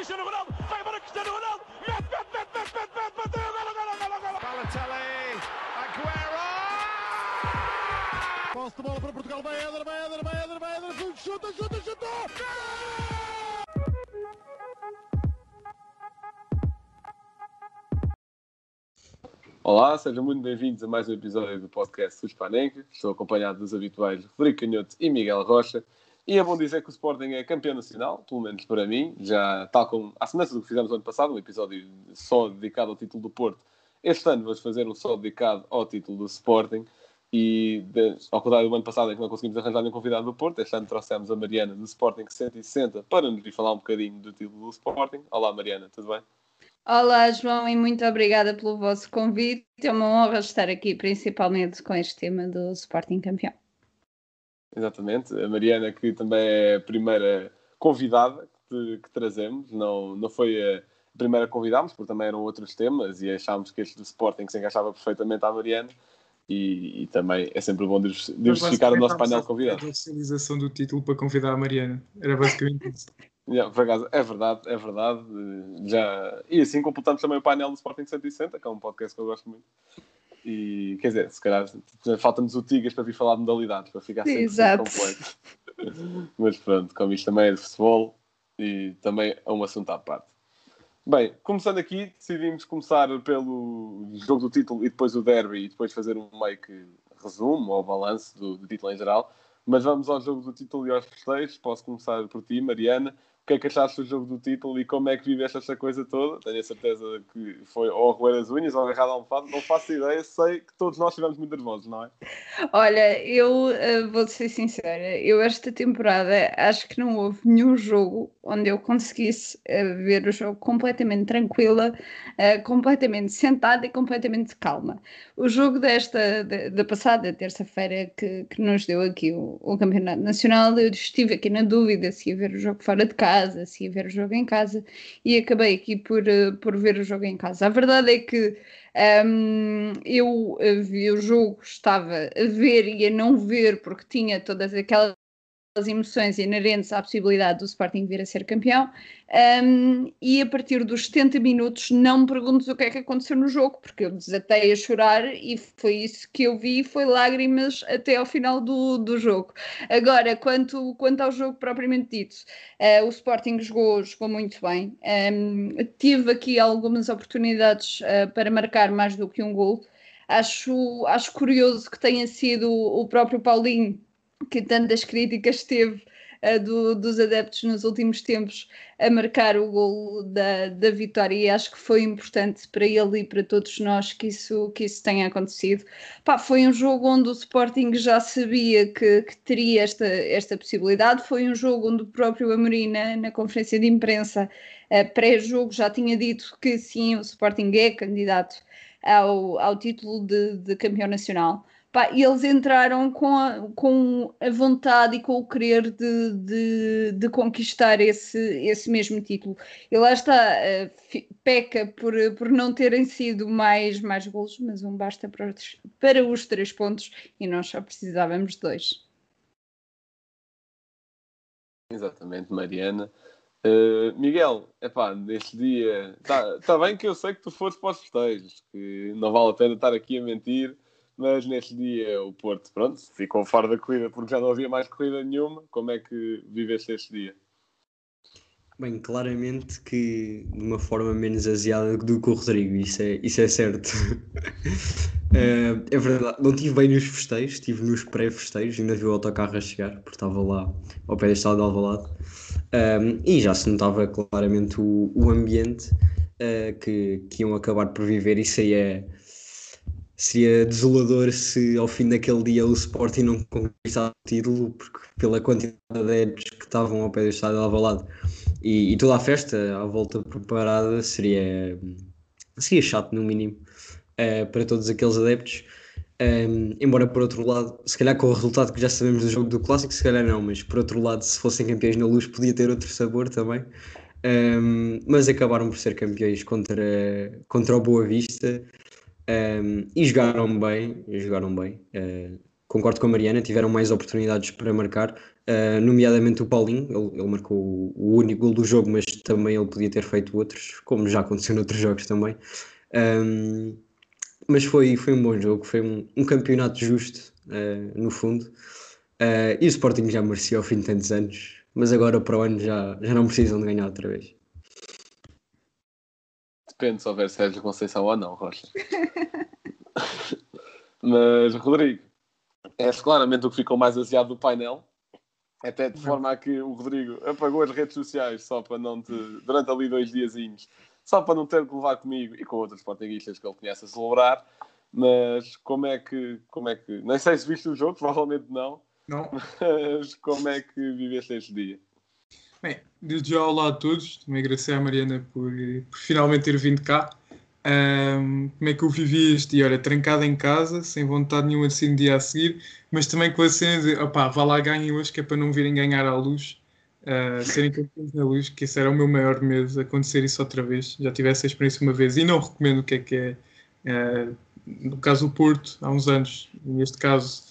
Cristiano Ronaldo, vai embora Cristiano Ronaldo, mete, mete, mete, mete, mete, mete, bateu, golo, golo, golo, golo. Balotelli, Aguero! Posse de bola para Portugal, vai Éder, vai Éder, vai Éder, vai Éder, chuta, chuta, chuta! Olá, sejam muito bem-vindos a mais um episódio do podcast dos Panenca. Estou acompanhado dos habituais Rodrigo Canhoto e Miguel Rocha. E é bom dizer que o Sporting é campeão nacional, pelo menos para mim, já tal como à semelhança do que fizemos no ano passado, um episódio só dedicado ao título do Porto. Este ano vamos fazer um só dedicado ao título do Sporting. E de, ao contrário do ano passado em que não conseguimos arranjar nenhum convidado do Porto, este ano trouxemos a Mariana do Sporting 160 para nos vir falar um bocadinho do título do Sporting. Olá Mariana, tudo bem? Olá, João, e muito obrigada pelo vosso convite. É uma honra estar aqui, principalmente com este tema do Sporting campeão. Exatamente. A Mariana, que também é a primeira convidada que, que trazemos, não, não foi a primeira que convidámos, porque também eram outros temas e achámos que este do Sporting se encaixava perfeitamente à Mariana. E, e também é sempre bom diversificar o nosso painel de convidados. A oficialização do título para convidar a Mariana. Era basicamente isso. Yeah, por acaso, é verdade, é verdade. Já... E assim completamos também o painel do Sporting 160, que é um podcast que eu gosto muito. E quer dizer, se calhar falta-nos o Tigas para vir falar de modalidades, para ficar sempre, Exato. completo. Mas pronto, como isto também é de futebol e também é um assunto à parte. Bem, começando aqui, decidimos começar pelo jogo do título e depois o derby e depois fazer um meio que resumo ou balanço do, do título em geral. Mas vamos ao jogo do título e aos festejos. Posso começar por ti, Mariana. Que é que achaste do jogo do título e como é que viveste esta coisa toda? Tenho a certeza que foi ou a roer as unhas ou agarrado à almofada. Não faço ideia, sei que todos nós estivemos muito nervosos, não é? Olha, eu uh, vou ser sincera, eu esta temporada acho que não houve nenhum jogo onde eu conseguisse uh, ver o jogo completamente tranquila, uh, completamente sentada e completamente calma. O jogo desta, da, passada terça-feira que, que nos deu aqui o, o Campeonato Nacional, eu estive aqui na dúvida se ia ver o jogo fora de casa, se ia ver o jogo em casa e acabei aqui por, por ver o jogo em casa. A verdade é que um, eu vi o jogo, estava a ver e a não ver, porque tinha todas aquelas emoções inerentes à possibilidade do Sporting vir a ser campeão. Um, e a partir dos 70 minutos, não me perguntes o que é que aconteceu no jogo, porque eu desatei a chorar e foi isso que eu vi, foi lágrimas até ao final do, do jogo. Agora, quanto, quanto ao jogo propriamente dito, uh, o Sporting jogou, jogou muito bem. Um, tive aqui algumas oportunidades uh, para marcar mais do que um gol. Acho, acho curioso que tenha sido o próprio Paulinho que tantas críticas teve uh, do, dos adeptos nos últimos tempos a marcar o gol da, da vitória e acho que foi importante para ele e para todos nós que isso, que isso tenha acontecido. Pá, foi um jogo onde o Sporting já sabia que, que teria esta, esta possibilidade, foi um jogo onde o próprio Amorim na, na conferência de imprensa uh, pré-jogo já tinha dito que sim, o Sporting é candidato ao, ao título de, de campeão nacional. Pá, e eles entraram com a, com a vontade e com o querer de, de, de conquistar esse, esse mesmo título. E lá está, uh, peca por, por não terem sido mais, mais golos, mas um basta para, para os três pontos e nós só precisávamos de dois. Exatamente, Mariana. Uh, Miguel, epá, neste dia, está tá bem que eu sei que tu foste para os festejos, que não vale a pena estar aqui a mentir, mas neste dia o Porto, pronto, ficou fora da corrida porque já não havia mais corrida nenhuma. Como é que viveste este dia? Bem, claramente que de uma forma menos aziada do que o Rodrigo, isso é, isso é certo. uh, é verdade, não estive bem nos festejos, estive nos pré-festejos, ainda vi o autocarro a chegar, porque estava lá ao pé da estrada de Alvalade. Um, e já se notava claramente o, o ambiente uh, que, que iam acabar por viver, isso aí é seria desolador se ao fim daquele dia o Sporting não conquistasse o título, porque pela quantidade de adeptos que estavam ao pé do estádio de Alvalade e, e toda a festa à volta preparada seria, seria chato no mínimo uh, para todos aqueles adeptos. Um, embora por outro lado, se calhar com o resultado que já sabemos do jogo do Clássico, se calhar não, mas por outro lado, se fossem campeões na luz, podia ter outro sabor também. Um, mas acabaram por ser campeões contra, contra o Boa Vista e jogaram bem, jogaram bem. Uh, concordo com a Mariana, tiveram mais oportunidades para marcar, uh, nomeadamente o Paulinho, ele, ele, marcou o único gol do jogo, mas também ele podia ter feito outros, como já aconteceu noutros jogos também. Um, mas foi, foi um bom jogo, foi um, um campeonato justo, uh, no fundo. E o Sporting já merecia ao fim de tantos anos, mas agora para o ano já, já não precisam de ganhar outra vez. Depende se houver Sérgio Conceição ou não, Rocha. mas, Rodrigo, és claramente o que ficou mais aziado do painel. Até de forma a que o Rodrigo apagou as redes sociais só para não te. durante ali dois diazinhos, só para não ter que levar comigo e com outros portuguistas que ele conhece a celebrar. Mas como é que. Como é que nem sei se viste o jogo, provavelmente não. Não. Mas como é que viveste este dia? Bem, desde já olá a todos. Também agradecer à Mariana por, por finalmente ter vindo cá. Um, como é que eu vivi este dia? Olha, trancado em casa, sem vontade nenhuma de sair no dia a seguir, mas também com a cena de opá, vá lá ganhem hoje, que é para não virem ganhar à luz, uh, serem campeões na luz, que esse era o meu maior medo, acontecer isso outra vez. Já tive essa experiência uma vez e não recomendo o que é que é. Uh, no caso, o Porto, há uns anos, neste caso,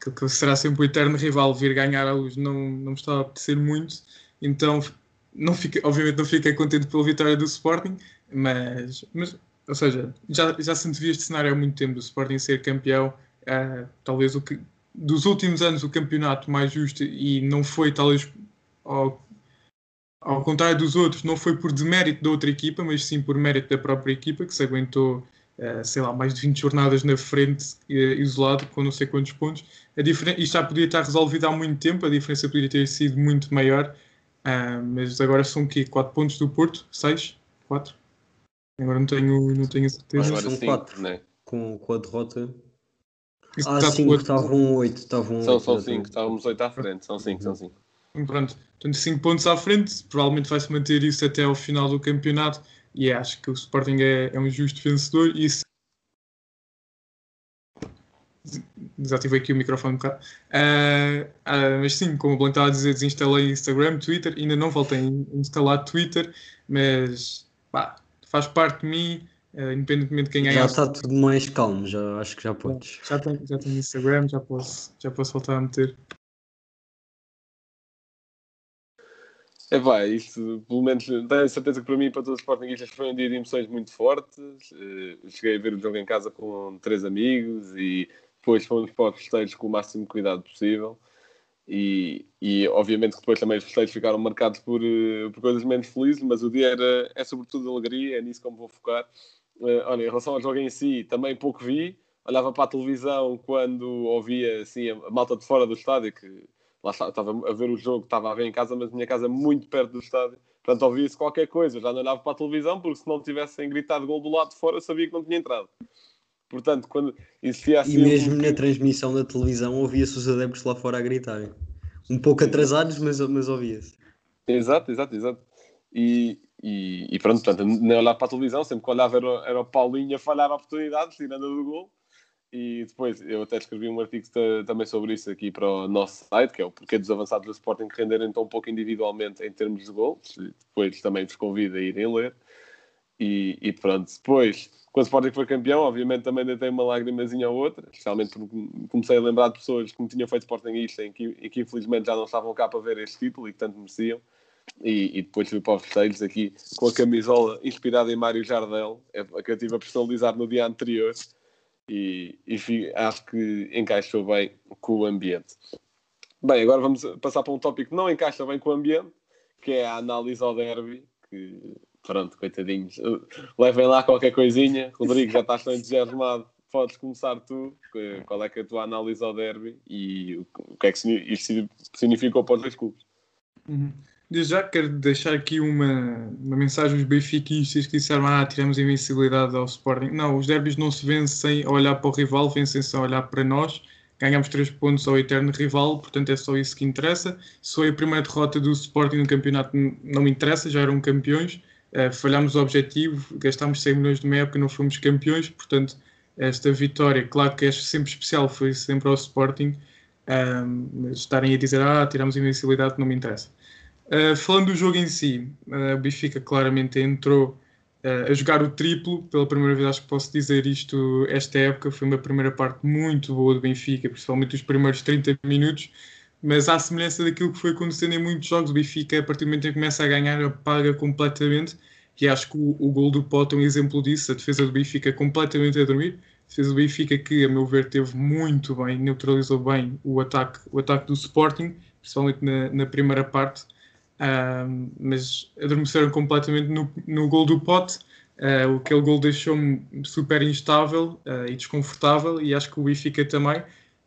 que, que será sempre o eterno rival, vir ganhar à luz, não, não me estava a apetecer muito, então não fiquei, obviamente não fiquei contente pela vitória do Sporting, mas, mas ou seja, já, já se antevia este cenário há muito tempo do Sporting ser campeão, uh, talvez o que dos últimos anos o campeonato mais justo e não foi talvez ao, ao contrário dos outros, não foi por demérito da outra equipa, mas sim por mérito da própria equipa que se aguentou, uh, sei lá, mais de 20 jornadas na frente, uh, isolado, com não sei quantos pontos. A diferença, isto já podia estar resolvido há muito tempo, a diferença poderia ter sido muito maior, mas agora são o quê? 4 pontos do Porto? 6? 4? Agora não tenho, não tenho certeza. Agora são 4, né? Com, com a derrota. Isso ah, 5 estavam 8. Estavam são 5, são estávamos 8 à frente. São 5, são 5. Pronto, portanto 5 pontos à frente, provavelmente vai-se manter isso até ao final do campeonato e acho que o Sporting é, é um justo vencedor e isso desativei aqui o microfone um bocado. Uh, uh, mas sim, como o Blanco estava a dizer, desinstalei Instagram, Twitter, ainda não voltei a instalar Twitter, mas pá, faz parte de mim, uh, independentemente de quem ganhar. Já está tudo mais calmo, já, acho que já podes. Já, tenho, já tenho Instagram, já posso, já posso voltar a meter. É vai, isto pelo menos tenho certeza que para mim e para todos os Sportingistas foi um dia de emoções muito fortes. Uh, cheguei a ver o jogo em casa com três amigos e depois fomos para os festejos com o máximo cuidado possível. E, e obviamente que depois também os festejos ficaram marcados por, uh, por coisas menos felizes, mas o dia era, é sobretudo alegria, é nisso que eu me vou focar. Uh, olha, em relação ao jogo em si, também pouco vi, olhava para a televisão quando ouvia assim, a malta de fora do estádio, que lá estava a ver o jogo, estava a ver em casa, mas minha casa é muito perto do estádio, portanto ouvia-se qualquer coisa, já não olhava para a televisão, porque se não tivessem gritado gol do lado de fora, sabia que não tinha entrado. Portanto, quando existia assim. E mesmo um... na transmissão da televisão ouvia-se os adeptos lá fora a gritarem. Um pouco atrasados, mas, mas ouvia-se. Exato, exato, exato. E, e, e, pronto, portanto, nem olhar para a televisão, sempre que olhava era, era o Paulinho a falhar oportunidades, tirando do gol. E depois eu até escrevi um artigo também sobre isso aqui para o nosso site, que é o porquê dos avançados do Sporting que renderem tão pouco individualmente em termos de gols. Depois também vos convido a irem ler. E, e pronto, depois quando o Sporting foi campeão, obviamente também deitei uma lágrimazinha ou outra, especialmente porque comecei a lembrar de pessoas que me tinham feito Sportingista e que, e que infelizmente já não estavam cá para ver este título e que tanto mereciam. E, e depois fui para os festejos aqui com a camisola inspirada em Mário Jardel, é a que eu tive a personalizar no dia anterior e, e acho que encaixou bem com o ambiente. Bem, agora vamos passar para um tópico que não encaixa bem com o ambiente, que é a análise ao derby, que pronto, coitadinhos. Levem lá qualquer coisinha. Rodrigo, já estás tão entusiasmado. Podes começar tu. Qual é, que é a tua análise ao derby e o que é que isto significou para os dois clubes? Uhum. Já quero deixar aqui uma, uma mensagem aos benfiquistas que disseram ah, tiramos invencibilidade ao Sporting. Não, os derbys não se vencem a olhar para o rival, vencem-se a olhar para nós. Ganhamos três pontos ao eterno rival, portanto é só isso que interessa. Se foi a primeira derrota do Sporting no campeonato, não me interessa, já eram campeões. Uh, falhámos o objetivo, gastámos 100 milhões de uma época, não fomos campeões, portanto, esta vitória, claro que é sempre especial, foi sempre ao Sporting, uh, mas estarem a dizer, ah, tiramos a invencibilidade, não me interessa. Uh, falando do jogo em si, uh, o Benfica claramente entrou uh, a jogar o triplo. Pela primeira vez, acho que posso dizer isto esta época. Foi uma primeira parte muito boa do Benfica, principalmente os primeiros 30 minutos. Mas à semelhança daquilo que foi acontecendo em muitos jogos, o Benfica, a partir do momento em que começa a ganhar, apaga completamente. E acho que o, o gol do Pote é um exemplo disso. A defesa do Benfica completamente a dormir. A defesa do Benfica que, a meu ver, teve muito bem, neutralizou bem o ataque, o ataque do Sporting, principalmente na, na primeira parte Uh, mas adormeceram completamente no, no gol do Pote. Uh, aquele gol deixou-me super instável uh, e desconfortável, e acho que o Benfica também.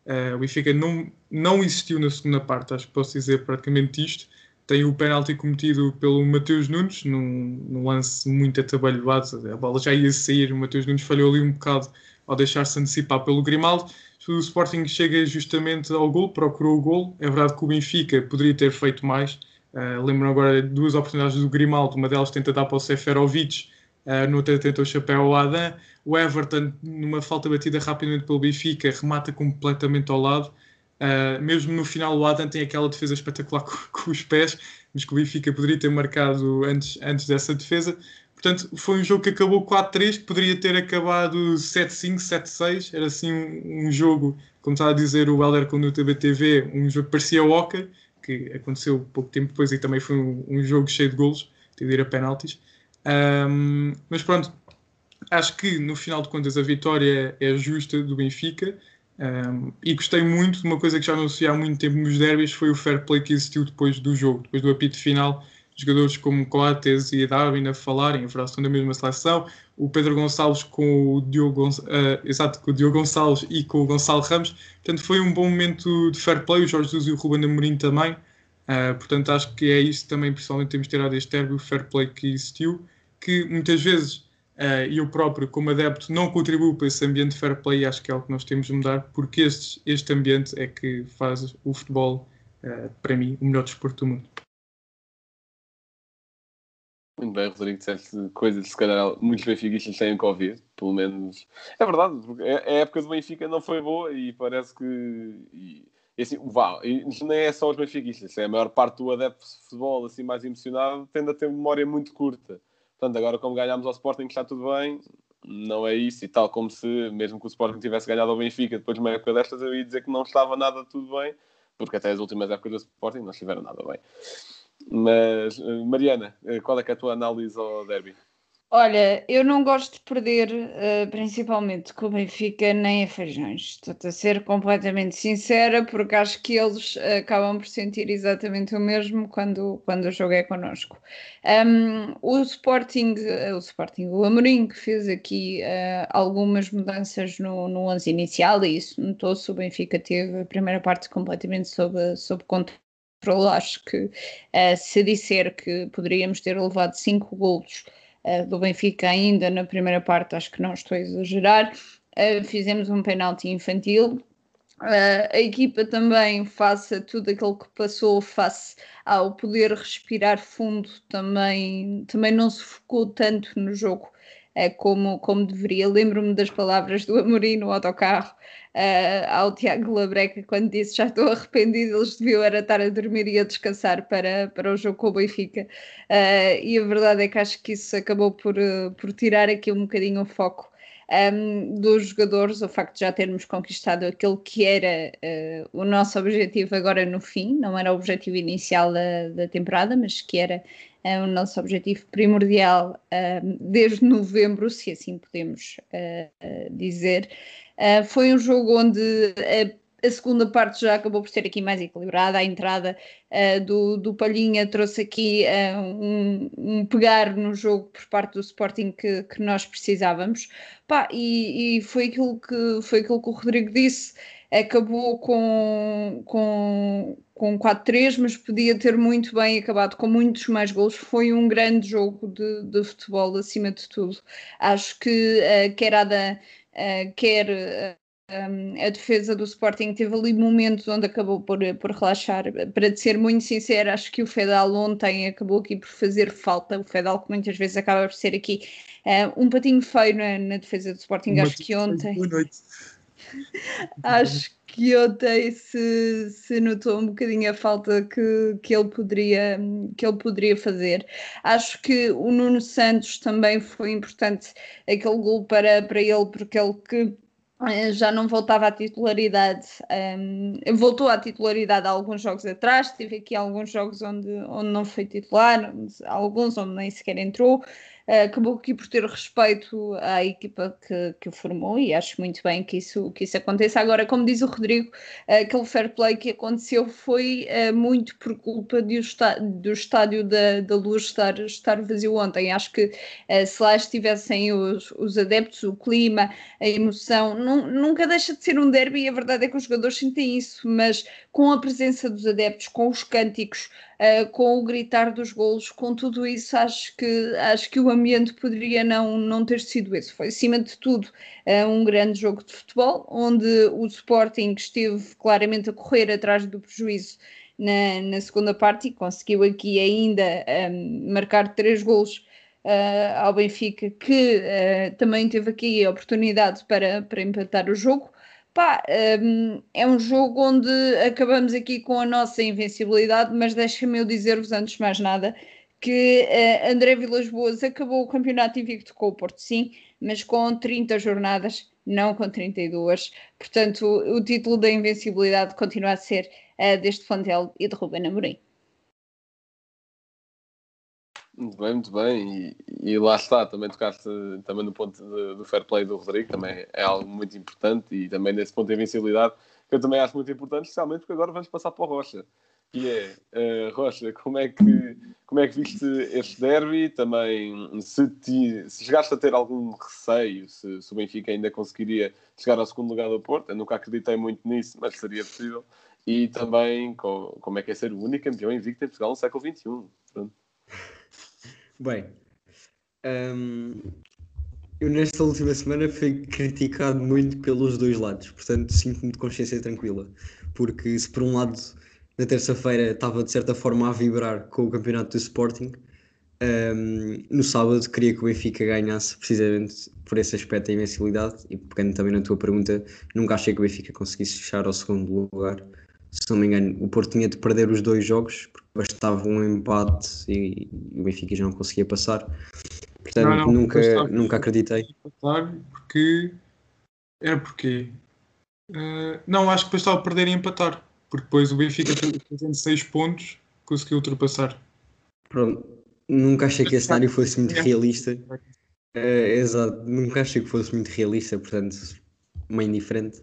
Uh, o Benfica não, não existiu na segunda parte, acho que posso dizer praticamente isto. Tem o penalti cometido pelo Mateus Nunes, num, num lance muito atabalhoado, a bola já ia sair, o Mateus Nunes falhou ali um bocado ao deixar-se antecipar pelo Grimaldo. O Sporting chega justamente ao gol, procurou o gol. É verdade que o Benfica poderia ter feito mais, Uh, lembro agora duas oportunidades do Grimaldo, uma delas tenta dar para o Seferovic, uh, noutra tenta o chapéu ao Adam. O Everton, numa falta batida rapidamente pelo Benfica, remata completamente ao lado. Uh, mesmo no final, o Adam tem aquela defesa espetacular com, com, os pés, mas que o Benfica poderia ter marcado antes, antes dessa defesa. Portanto, foi um jogo que acabou 4-3, que poderia ter acabado 7-5, 7-6. Era assim um, um, jogo, como estava a dizer o Helder com o TBTV, um jogo que parecia Oca, que aconteceu pouco tempo depois e também foi um, um jogo cheio de golos, teve de ir a penaltis. Um, mas pronto, acho que no final de contas a vitória é justa do Benfica. Um, e gostei muito de uma coisa que já não há muito tempo nos derbys, foi o fair play que existiu depois do jogo, depois do apito final. Jogadores como Coates e Darwin a falarem, a são da mesma seleção, o Pedro Gonçalves com o Diogo, uh, exato, com o Diogo Gonçalves e com o Gonçalo Ramos, portanto foi um bom momento de fair play, o Jorge Jesus e o Ruben Amorim também, uh, portanto acho que é isso também, principalmente temos tirado este derby, o fair play que existiu, que muitas vezes uh, eu próprio, como adepto, não contribuo para esse ambiente de fair play e acho que é algo que nós temos de mudar, porque este, este ambiente é que faz o futebol, para mim, o melhor desporto do mundo. Muito bem, Rodrigo, disseste coisas que se calhar muitos benfiquistas têm ouvir, pelo menos. É verdade, porque a época do Benfica não foi boa e parece que. E assim, vá, e nem é só os benfiquistas, é a maior parte do adepto de futebol assim mais emocionado tende a ter memória muito curta. Portanto, agora como ganhámos ao Sporting está tudo bem, não é isso, e tal como se, mesmo que o Sporting tivesse ganhado ao Benfica depois de uma época destas, eu ia dizer que não estava nada tudo bem, porque até as últimas épocas do Sporting não estiveram nada bem. Mas, eh, Mariana, eh, qual é, é a tua análise ao derby? Olha, eu não gosto de perder, uh, principalmente com o Benfica, nem a feijões. Estou a ser completamente sincera, porque acho que eles acabam por sentir exatamente o mesmo quando, quando o jogo é connosco. Um, o Sporting, o Sporting, o Amorim, que fez aqui uh, algumas mudanças no, no 11 inicial, e isso notou-se, o Benfica teve a primeira parte completamente sob, sob controle acho que uh, se disser que poderíamos ter levado cinco golos uh, do Benfica ainda na primeira parte, acho que não estou a exagerar. Uh, fizemos um penalti infantil. a equipa também, face a tudo aquilo que passou, face ao poder respirar fundo, também, também não se focou tanto no jogo como, como deveria. Lembro-me das palavras do Amorim no autocarro uh, ao Tiago Labreca quando disse já estou arrependido, eles deviam era estar a dormir e a descansar para, para o jogo com o Benfica. Uh, e a verdade é que acho que isso acabou por, uh, por tirar aqui um bocadinho o foco um, dos jogadores, o facto de já termos conquistado aquele que era uh, o nosso objetivo agora no fim, não era o objetivo inicial da, da temporada, mas que era uh, o nosso objetivo primordial uh, desde novembro, se assim podemos dizer. foi um jogo onde a segunda parte já acabou por ser aqui mais equilibrada. A entrada uh, do, do Palhinha trouxe aqui uh, um, um, pegar no jogo por parte do Sporting que, que nós precisávamos. Pá, e, e, foi, aquilo que, foi aquilo que o Rodrigo disse. Acabou com, com, com 4-3, mas podia ter muito bem acabado com muitos mais gols. Foi um grande jogo de, de futebol, acima de tudo. Acho que uh, quer Ada, uh, quer um, a defesa do Sporting teve ali momentos onde acabou por, por relaxar. Para ser muito sincero, acho que o Fedal ontem acabou aqui por fazer falta. O Fedal, que muitas vezes acaba por ser aqui uh, um patinho feio na, na, defesa do Sporting. acho que ontem. Boa noite. acho que ontem se, se notou um bocadinho a falta que, que, ele poderia, que ele poderia fazer. Acho que o Nuno Santos também foi importante aquele gol para, para ele, porque ele que já não voltava à titularidade, um, voltou à titularidade há alguns jogos atrás, teve aqui alguns jogos onde, onde não foi titular, alguns onde nem sequer entrou, acabou aqui por ter respeito à equipa que, que o formou e acho muito bem que isso, que isso aconteça. Agora, como diz o Rodrigo, aquele fair play que aconteceu foi uh, muito por culpa do, do estádio da, da Luz estar, estar vazio ontem. Acho que se lá estivessem os, os adeptos, o clima, a emoção, nunca deixa de ser um derby e a verdade é que os jogadores sentem isso, mas com a presença dos adeptos, com os cânticos, uh, com o gritar dos golos, com tudo isso, acho que, acho que o ambiente poderia não, não ter sido esse. Foi, acima de tudo, uh, um grande jogo de futebol, onde o Sporting esteve claramente a correr atrás do prejuízo na, na segunda parte e conseguiu aqui ainda um, ehm, marcar três golos Uh, ao Benfica, que também teve aqui a oportunidade para, para empatar o jogo. Pá, um, é um jogo onde acabamos aqui com a nossa invencibilidade, mas deixa-me eu dizer-vos antes de mais nada que uh, André Vilas Boas acabou o campeonato invicto com o Porto, sim, mas com 30 jornadas, não com 32. Portanto, o, o título da invencibilidade continua a ser uh, deste Fontel e de Ruben Amorim. Muito bem, muito bem. E, e, lá está, também tocaste também no ponto de, do fair play do Rodrigo, também é algo muito importante e também nesse ponto de invencibilidade, que eu também acho muito importante, especialmente porque agora vamos passar para o Rocha. Que é, uh, Rocha, como é, que, como é que viste este derby? Também, se, ti, se chegaste a ter algum receio, se, se o Benfica ainda conseguiria chegar ao segundo lugar do Porto, eu nunca acreditei muito nisso, mas seria possível. E também, com, como é que é ser o único campeão invicto em Portugal no século XXI. Pronto. Bem, um, eu nesta última semana fui criticado muito pelos dois lados, portanto sinto-me de consciência tranquila, porque se por um lado na terça-feira estava de certa forma a vibrar com o campeonato do Sporting, um, no sábado queria que o Benfica ganhasse precisamente por esse aspecto da invencibilidade e pegando também na tua pergunta, nunca achei que o Benfica conseguisse fechar ao segundo lugar. Se não me engano, o Porto tinha de perder os dois jogos, bastava um empate e, e o Benfica já não conseguia passar. Portanto, não, não, nunca, nunca acreditei. Porque era porque uh, não, acho que depois estava a perder e empatar, porque depois o Benfica fazendo 6 pontos conseguiu ultrapassar. Pronto, nunca achei que esse cenário fosse muito realista. Uh, exato, nunca achei que fosse muito realista, portanto, meio indiferente.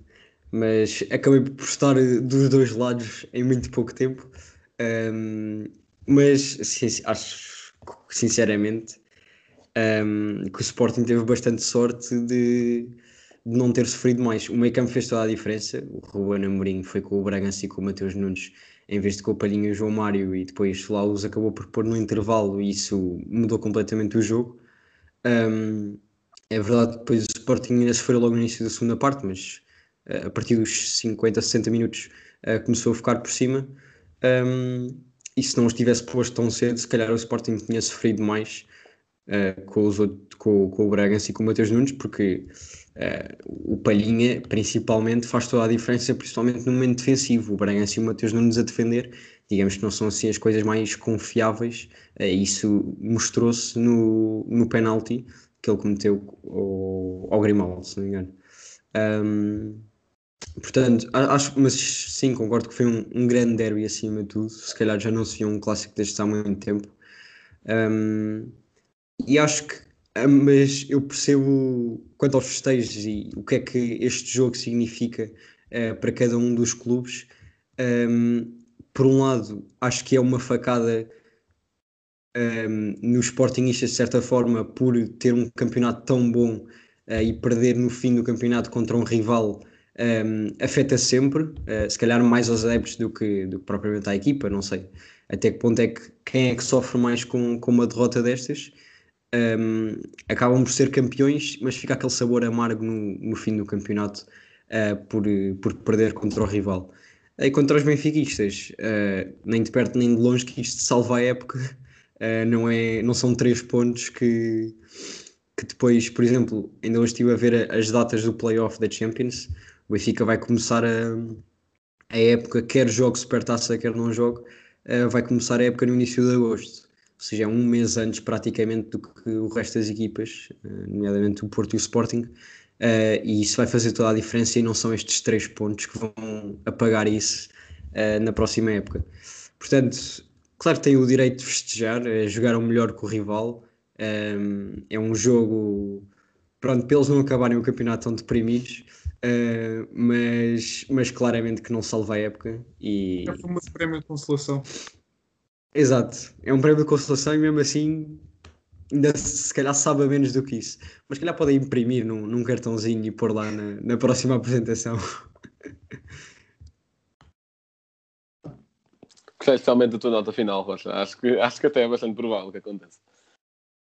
Mas acabei por estar dos dois lados em muito pouco tempo. Um, mas sim, acho sinceramente um, que o Sporting teve bastante sorte de, de, não ter sofrido mais. O meio campo fez toda a diferença. O Ruben Amorim foi com o Bragança e com o Mateus Nunes em vez de com o Palhinha e o João Mário e depois lá os acabou por pôr no intervalo e isso mudou completamente o jogo. Um, é verdade que depois o Sporting ainda sofreu logo no início da segunda parte, mas a partir dos 50, 60 minutos uh, começou a ficar por cima. Um, e se não os tivesse posto tão cedo, se calhar o Sporting tinha sofrido mais uh, com, os outros, com, com o Bragança e com o Matheus Nunes, porque uh, o Palhinha, principalmente, faz toda a diferença, principalmente no momento defensivo. O Bragança e o Matheus Nunes a defender, digamos que não são assim as coisas mais confiáveis. Uh, isso mostrou-se no, no penalti que ele cometeu ao, ao Grimaldo, se não me engano. Um, Portanto, acho, mas sim, concordo que foi um, um, grande derby acima de tudo. Se calhar já não se via um clássico destes há muito tempo. Um, e acho que, mas eu percebo quanto aos festejos e o que é que este jogo significa uh, para cada um dos clubes. Um, por um lado, acho que é uma facada um, nos Sportingistas, de certa forma, por ter um campeonato tão bom uh, e perder no fim do campeonato contra um rival um, afeta sempre, uh, se calhar mais aos adeptos do que, do que propriamente à equipa, não sei até que ponto é que quem é que sofre mais com, com uma derrota destas. Um, acabam por ser campeões, mas fica aquele sabor amargo no, no fim do campeonato uh, por, por perder contra o rival. E contra os benfiquistas, uh, nem de perto nem de longe que isto salva a época, uh, não, é, não são três pontos que, que depois, por exemplo, ainda hoje estive a ver as datas do playoff da Champions, O Benfica vai começar a, a época, quer jogue Supertaça, quer não jogue, uh, vai começar a época no início de agosto. Ou seja, é um mês antes praticamente do que o resto das equipas, uh, nomeadamente o Porto e o Sporting. Uh, e isso vai fazer toda a diferença e não são estes três pontos que vão apagar isso na próxima época. Portanto, claro que tem o direito de festejar, é jogar o melhor com o rival. É um jogo, pronto, para eles não acabarem o campeonato tão deprimidos, uh, mas, mas claramente que não salva a época. E... É uma prémio de consolação. Exato, é um prémio de consolação e mesmo assim ainda se calhar sabe menos do que isso. Mas se calhar podem imprimir num, num cartãozinho e pôr lá na, na próxima apresentação. Gostei especialmente da tua nota final, Rocha. Acho que, acho que até é bastante provável que aconteça.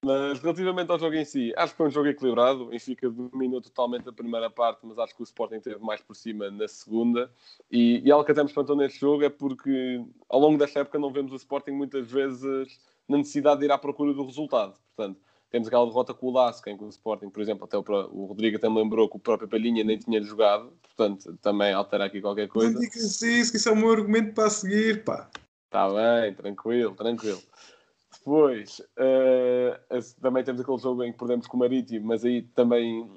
Mas relativamente ao jogo em si, acho que foi um jogo equilibrado. O Benfica dominou totalmente a primeira parte, mas acho que o Sporting teve mais por cima na segunda. E, e algo que até me espantou neste jogo é porque ao longo desta época não vemos o Sporting muitas vezes na necessidade de ir à procura do resultado. Portanto, temos aquela derrota com o Lasco, em que o Sporting, por exemplo, até o, o Rodrigo até me lembrou que o próprio Palhinha nem tinha jogado, portanto, também altera aqui qualquer coisa. Não digas isso, que isso é o meu argumento para seguir, pá. Está bem, tranquilo, tranquilo. Depois, uh, também temos aquele jogo em que perdemos com o Marítimo, mas aí também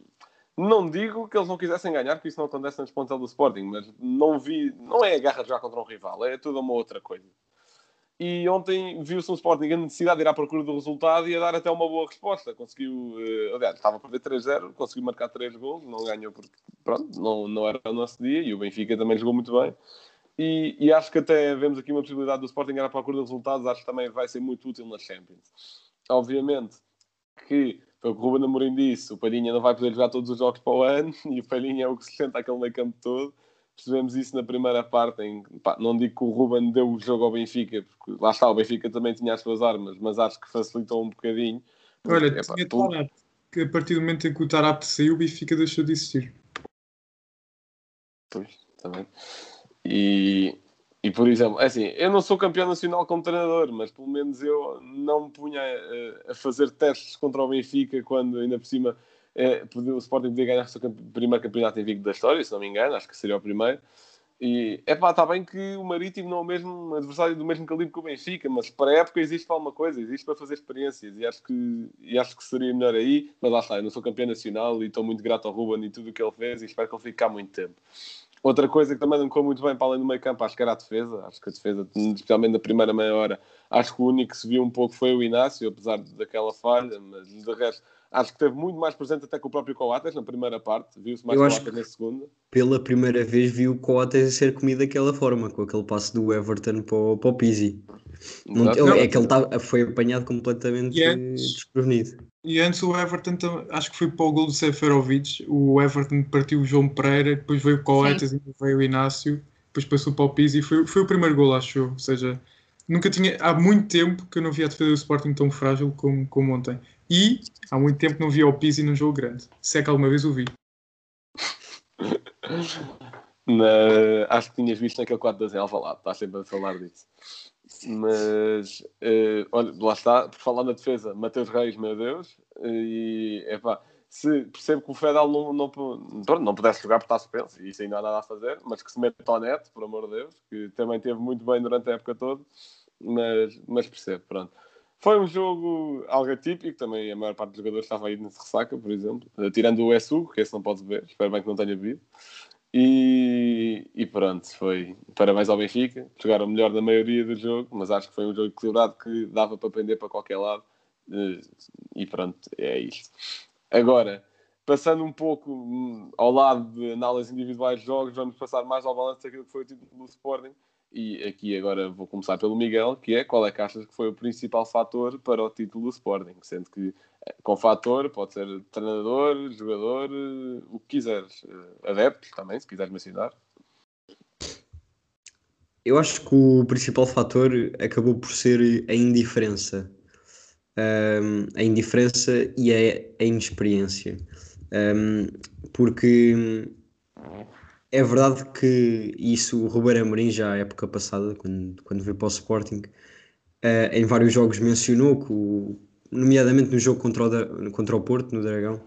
não digo que eles não quisessem ganhar, porque isso não acontece na disponível do Sporting, mas não vi, não é a garra de jogar contra um rival, é tudo uma outra coisa. E ontem viu-se um Sporting a necessidade de ir à procura do resultado e a dar até uma boa resposta. Conseguiu, uh, aliás, estava a perder 3-0, conseguiu marcar 3 gols, não ganhou porque, pronto, não, não era o nosso dia e o Benfica também jogou muito bem. E, e, acho que até vemos aqui uma possibilidade do Sporting ir à procura de resultados, acho que também vai ser muito útil na Champions. Obviamente que, foi o que o Ruben Amorim disse, o Palhinha não vai poder jogar todos os jogos para o ano e o Palhinha é o que sustenta aquele meio campo todo. Percebemos isso na primeira parte, em, pá, não digo que o Ruben deu o jogo ao Benfica, porque lá está, o Benfica também tinha as suas armas, mas acho que facilitou um bocadinho. Olha, é, tinha pá, tu... que a partir do momento em que o Tarap saiu, o Benfica deixou de existir. Pois, também. E, e por exemplo, é assim, eu não sou campeão nacional como treinador, mas pelo menos eu não me punha a, a fazer testes contra o Benfica quando ainda por cima é, o Sporting podia ganhar o seu primeiro campeonato invicto da história, se não me engano, acho que seria o primeiro. E é pá, está bem que o Marítimo não é o mesmo adversário do mesmo calibre que o Benfica, mas para a época existe para alguma coisa, existe para fazer experiências e acho que, e acho que seria melhor aí. Mas lá está, eu não sou campeão nacional e estou muito grato ao Ruben e tudo o que ele fez e espero que ele fique cá muito tempo. Outra coisa que também não correu muito bem para além do meio campo, acho que era a defesa. Acho que a defesa, especialmente na primeira meia hora, acho que o único que se viu um pouco foi o Inácio, apesar daquela falha, mas de resto, acho que teve muito mais presente até com o próprio Coates na primeira parte. Viu-se mais Coates na segunda. Pela primeira vez vi o Coates a ser comido daquela forma, com aquele passe do Everton para o, para o Pizzi. Não, é que ele tá, foi apanhado completamente desprevenido. E antes o Everton, acho que foi para o gol do Seferovic, o Everton partiu o João Pereira, depois veio o e veio o Inácio, depois passou para o Pizzi e foi, foi o primeiro gol, acho eu. Ou seja, nunca tinha, há muito tempo que eu não via a defesa do Sporting tão frágil como, como ontem. E há muito tempo que não via o Pizzi num jogo grande. Se é que alguma vez o vi. Na, acho que tinhas visto naquele 4 da Zelva lá, estás sempre a falar disso. Mas, uh, olha, lá está, por falar na defesa, Mateus Reis, meu Deus, e é pá, se percebo que o Fedal não, não, não, não pudesse jogar por estar suspenso, e isso ainda há nada a fazer, mas que se meta ao net, por amor de Deus, que também teve muito bem durante a época toda, mas, mas percebo, pronto. Foi um jogo algo atípico, também a maior parte dos jogadores estava aí nesse ressaca, por exemplo, tirando o Essu, que esse não pode ver, espero bem que não tenha bebido. E, e, pronto, foi parabéns ao Benfica. Jogaram melhor na maioria do jogo, mas acho que foi um jogo equilibrado que dava para prender para qualquer lado. Eh, e pronto, é isto. Agora, passando um pouco hum, ao lado de análise individuais de jogos, vamos passar mais ao balanço daquilo que foi o título do Sporting. E aqui agora vou começar pelo Miguel, que é qual é que achas que foi o principal fator para o título do Sporting? Sendo que com fator, pode ser treinador, jogador, o que quiseres. Eh, adeptos também, se quiseres mencionar. Eu acho que o principal fator acabou por ser a indiferença. Um, a indiferença e a, a inexperiência. Um, porque é verdade que isso o Ruben Amorim já a época passada, quando, quando veio para o Sporting, uh, em vários jogos mencionou que o, nomeadamente no jogo contra o, contra o Porto, no Dragão,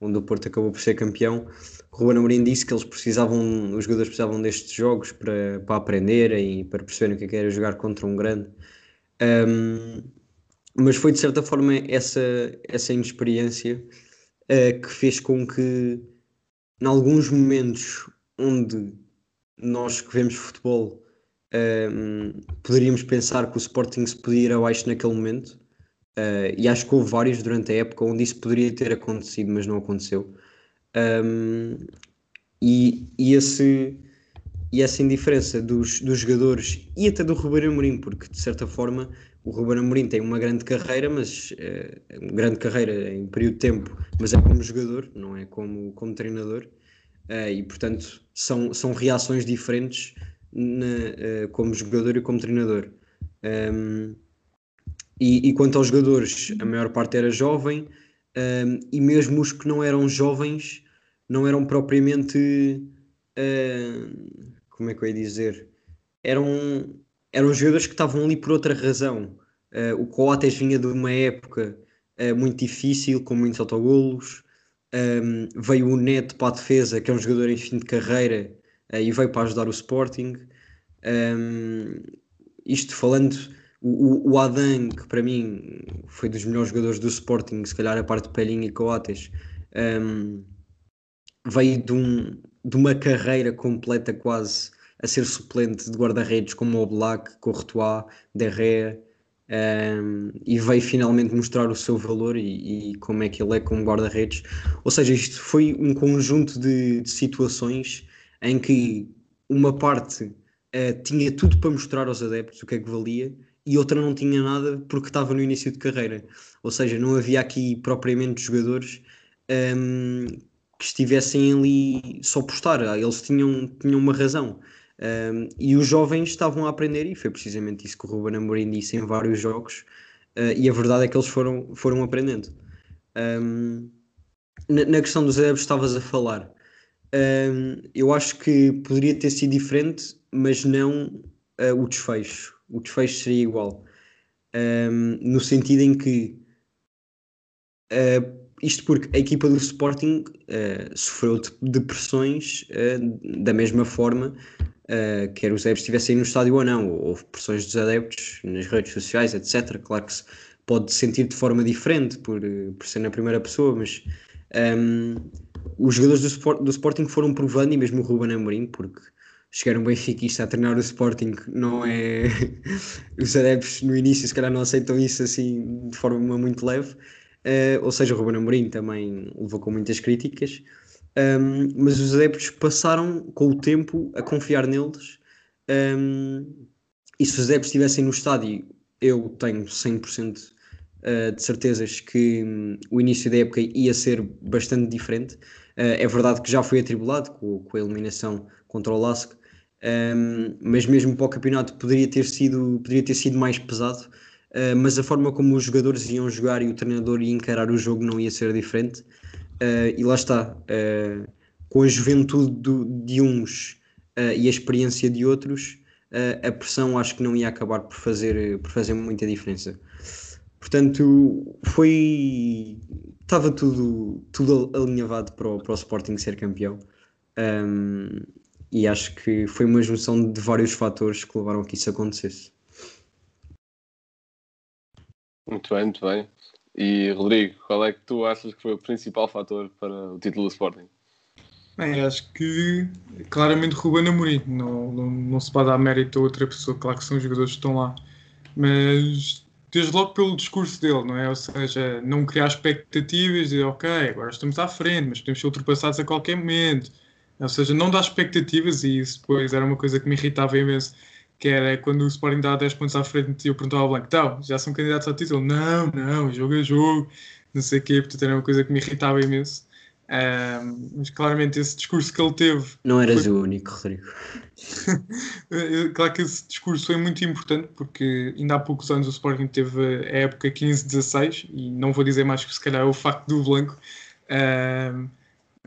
onde o Porto acabou por ser campeão, Ruben Amorim disse que eles precisavam, os jogadores precisavam destes jogos para, para aprenderem e para perceberem o que é era jogar contra um grande. Um, mas foi de certa forma essa, essa inexperiência uh, que fez com que, em alguns momentos onde nós que vemos futebol um, poderíamos pensar que o Sporting se podia ir abaixo naquele momento, uh, e acho que houve vários durante a época onde isso poderia ter acontecido, mas não aconteceu. Um, e, e, esse, e essa indiferença dos, dos jogadores e até do Ruben Amorim, porque de certa forma o Ruben Amorim tem uma grande carreira, mas uma grande carreira em período de tempo, mas é como jogador, não é como, como treinador, uh, e portanto são, são reações diferentes na, uh, como jogador e como treinador. Um, e, e, quanto aos jogadores, a maior parte era jovem, um, e mesmo os que não eram jovens não eram propriamente. Uh, como é que eu ia dizer? Eram eram jogadores que estavam ali por outra razão. Uh, o Coates vinha de uma época muito difícil, com muitos autogolos. Um, veio o Neto para a defesa, que é um jogador em fim de carreira, uh, e veio para ajudar o Sporting. Um, isto falando, o, o, Adam, que para mim foi dos melhores jogadores do Sporting, se calhar a parte de Pelinha e Coates, um, veio de, um, de uma carreira completa quase a ser suplente de guarda-redes como o Black, Courtois, Derrea, um, e veio finalmente mostrar o seu valor e, e como é que ele é como guarda-redes. Ou seja, isto foi um conjunto de, de situações em que uma parte uh, tinha tudo para mostrar aos adeptos o que é que valia e outra não tinha nada porque estava no início de carreira. Ou seja, não havia aqui propriamente jogadores um, que estivessem ali só por estar. Eles tinham, tinham uma razão. Um, e os jovens estavam a aprender, e foi precisamente isso que o Ruben Amorim disse em vários jogos, uh, e a verdade é que eles foram, foram aprendendo. Um, na, na, questão dos adeptos estavas a falar, um, eu acho que poderia ter sido diferente, mas não uh, o desfecho. O desfecho seria igual, no sentido em que uh, isto porque a equipa do Sporting uh, sofreu de, de pressões uh, da mesma forma uh, quer os adeptos estivessem no estádio ou não. Houve pressões dos adeptos nas redes sociais, etc. Claro que se pode sentir de forma diferente por, por ser na primeira pessoa, mas um, os jogadores do, do Sporting foram provando, e mesmo o Ruben Amorim, porque chegar um benfiquista a treinar o Sporting não é... os adeptos no início se calhar não aceitam isso assim de forma muito leve, uh, ou seja, o Ruben Amorim também levou com muitas críticas, um, mas os adeptos passaram com o tempo a confiar neles. Um, e se os adeptos estivessem no estádio, eu tenho 100% uh, ah, de certezas que um, o início da época ia ser bastante diferente. Uh, é verdade que já foi atribulado com, a eliminação contra o Lask, um, mas mesmo para o campeonato poderia ter sido, poderia ter sido mais pesado. Uh, mas a forma como os jogadores iam jogar e o treinador ia encarar o jogo não ia ser diferente. Uh, e lá está, uh, com a juventude do, de uns uh, e a experiência de outros, a pressão acho que não ia acabar por fazer, por fazer muita diferença. Portanto, foi. Estava tudo, tudo alinhavado para o, para o Sporting ser campeão. Um, e acho que foi uma junção de vários fatores que levaram a que isso acontecesse. Muito bem, muito bem. E Rodrigo, qual é que tu achas que foi o principal fator para o título do Sporting? Bem, acho que claramente Ruben Amorim, não, não, não se pode dar mérito a outra pessoa, claro que são os jogadores que estão lá, mas desde logo pelo discurso dele, não é? Ou seja, não criar expectativas de ok, agora estamos à frente, mas podemos ser ultrapassados a qualquer momento. Ou seja, não dar expectativas e isso depois era uma coisa que me irritava imenso que era quando o Sporting dava 10 pontos à frente e eu perguntava ao Blanco, então, já são candidatos ao título? Não, não, jogo é jogo, não sei o quê, portanto era uma coisa que me irritava imenso. Um, mas claramente esse discurso que ele teve. Não eras foi... o único, Rodrigo. claro que esse discurso foi muito importante porque ainda há poucos anos o Sporting teve a época 15-16 e não vou dizer mais que se calhar é o facto do Blanco. Um,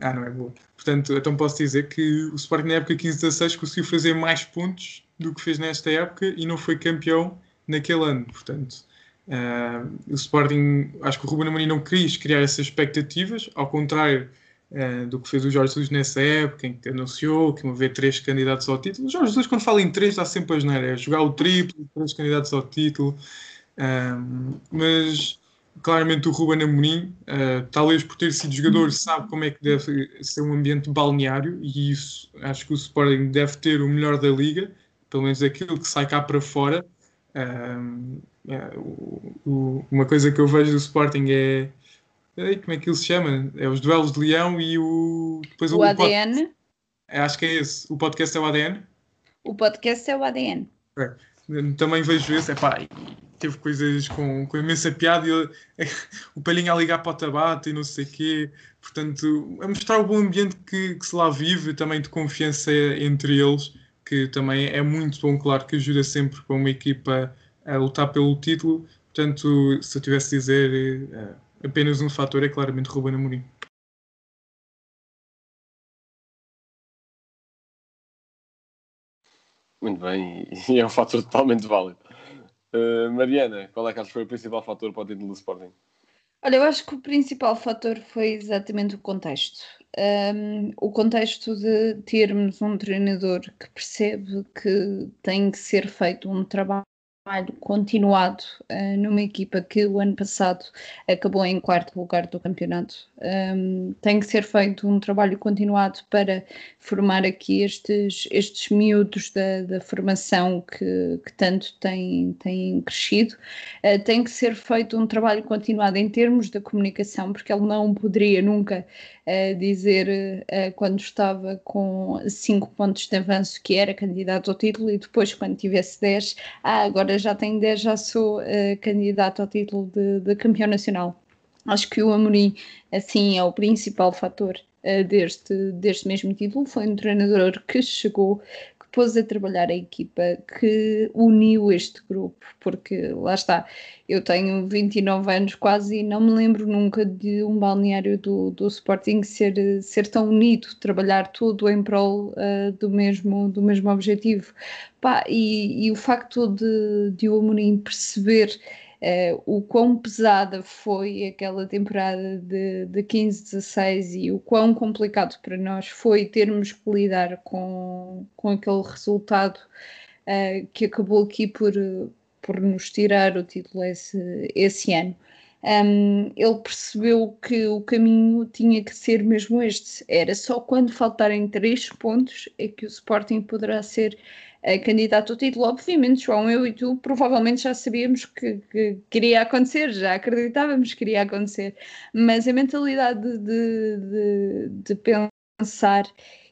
ah, não é boa. Portanto, então posso dizer que o Sporting na época 15-16 conseguiu fazer mais pontos do que fez nesta época e não foi campeão naquele ano. Portanto, Uh, o Sporting, acho que o Ruben Amorim não quis criar essas expectativas, ao contrário uh, do que fez o Jorge Jesus nessa época, em que anunciou que iam haver três candidatos ao título. O Jorge Jesus, quando fala em três, dá sempre a geneira, é jogar o triplo, três candidatos ao título. Uh, mas claramente o Ruben Amorim, talvez por ter sido jogador, sabe como é que deve ser um ambiente balneário e isso acho que o Sporting deve ter o melhor da liga, pelo menos aquilo que sai cá para fora. É, o, o, uma coisa que eu vejo do Sporting é. Como é que ele se chama? É os duelos de leão e o. Depois o, o ADN. É, acho que é esse. O podcast é o ADN? O podcast é o ADN. É. Também vejo esse. Epá, teve coisas com, com imensa piada. E, o Palhinha a ligar para o Tabata e não sei o quê. Portanto, a mostrar o bom ambiente que, que se lá vive, também de confiança entre eles, que também é muito bom, claro, que ajuda sempre para uma equipa a lutar pelo título. Portanto, se eu tivesse de dizer uh, apenas um fator, é claramente Ruben Amorim. Muito bem, e é um fator totalmente válido. Uh, Mariana, qual é que foi o principal fator para o título do Sporting? Olha, eu acho que o principal fator foi exatamente o contexto. Um, o contexto de termos um treinador que percebe que tem que ser feito um trabalho trabalho continuado uh, numa equipa que o ano passado acabou em quarto lugar do campeonato. Um, tem que ser feito um trabalho continuado para formar aqui estes, estes miúdos da, da formação que, que tanto têm, têm crescido. Uh, tem que ser feito um trabalho continuado em termos da comunicação, porque ele não poderia nunca uh, dizer quando estava com 5 pontos de avanço que era candidato ao título e depois, quando tivesse 10, ah, agora agora já 10, já sou uh, candidato ao título de, de, campeão nacional. Acho que o Amorim, assim, é o principal fator uh, deste, deste mesmo título. Foi um treinador que chegou, pôs a trabalhar a equipa, que uniu este grupo, porque lá está, eu tenho 29 anos quase e não me lembro nunca de um balneário do, do Sporting ser, ser tão unido, trabalhar tudo em prol uh, do, mesmo, do mesmo objetivo. Pá, e, e, o facto de, de o Amorim perceber uh, o quão pesada foi aquela temporada de, de 15-16 e o quão complicado para nós foi termos que lidar com, com aquele resultado uh, que acabou aqui por, por nos tirar o título esse, esse ano. Um, ele percebeu que o caminho tinha que ser mesmo este. Era só quando faltarem três pontos é que o Sporting poderá ser candidato ao título. Obviamente, João, eu e tu provavelmente já sabíamos que, que queria acontecer, já acreditávamos que iria acontecer, mas a mentalidade de, de, de pensar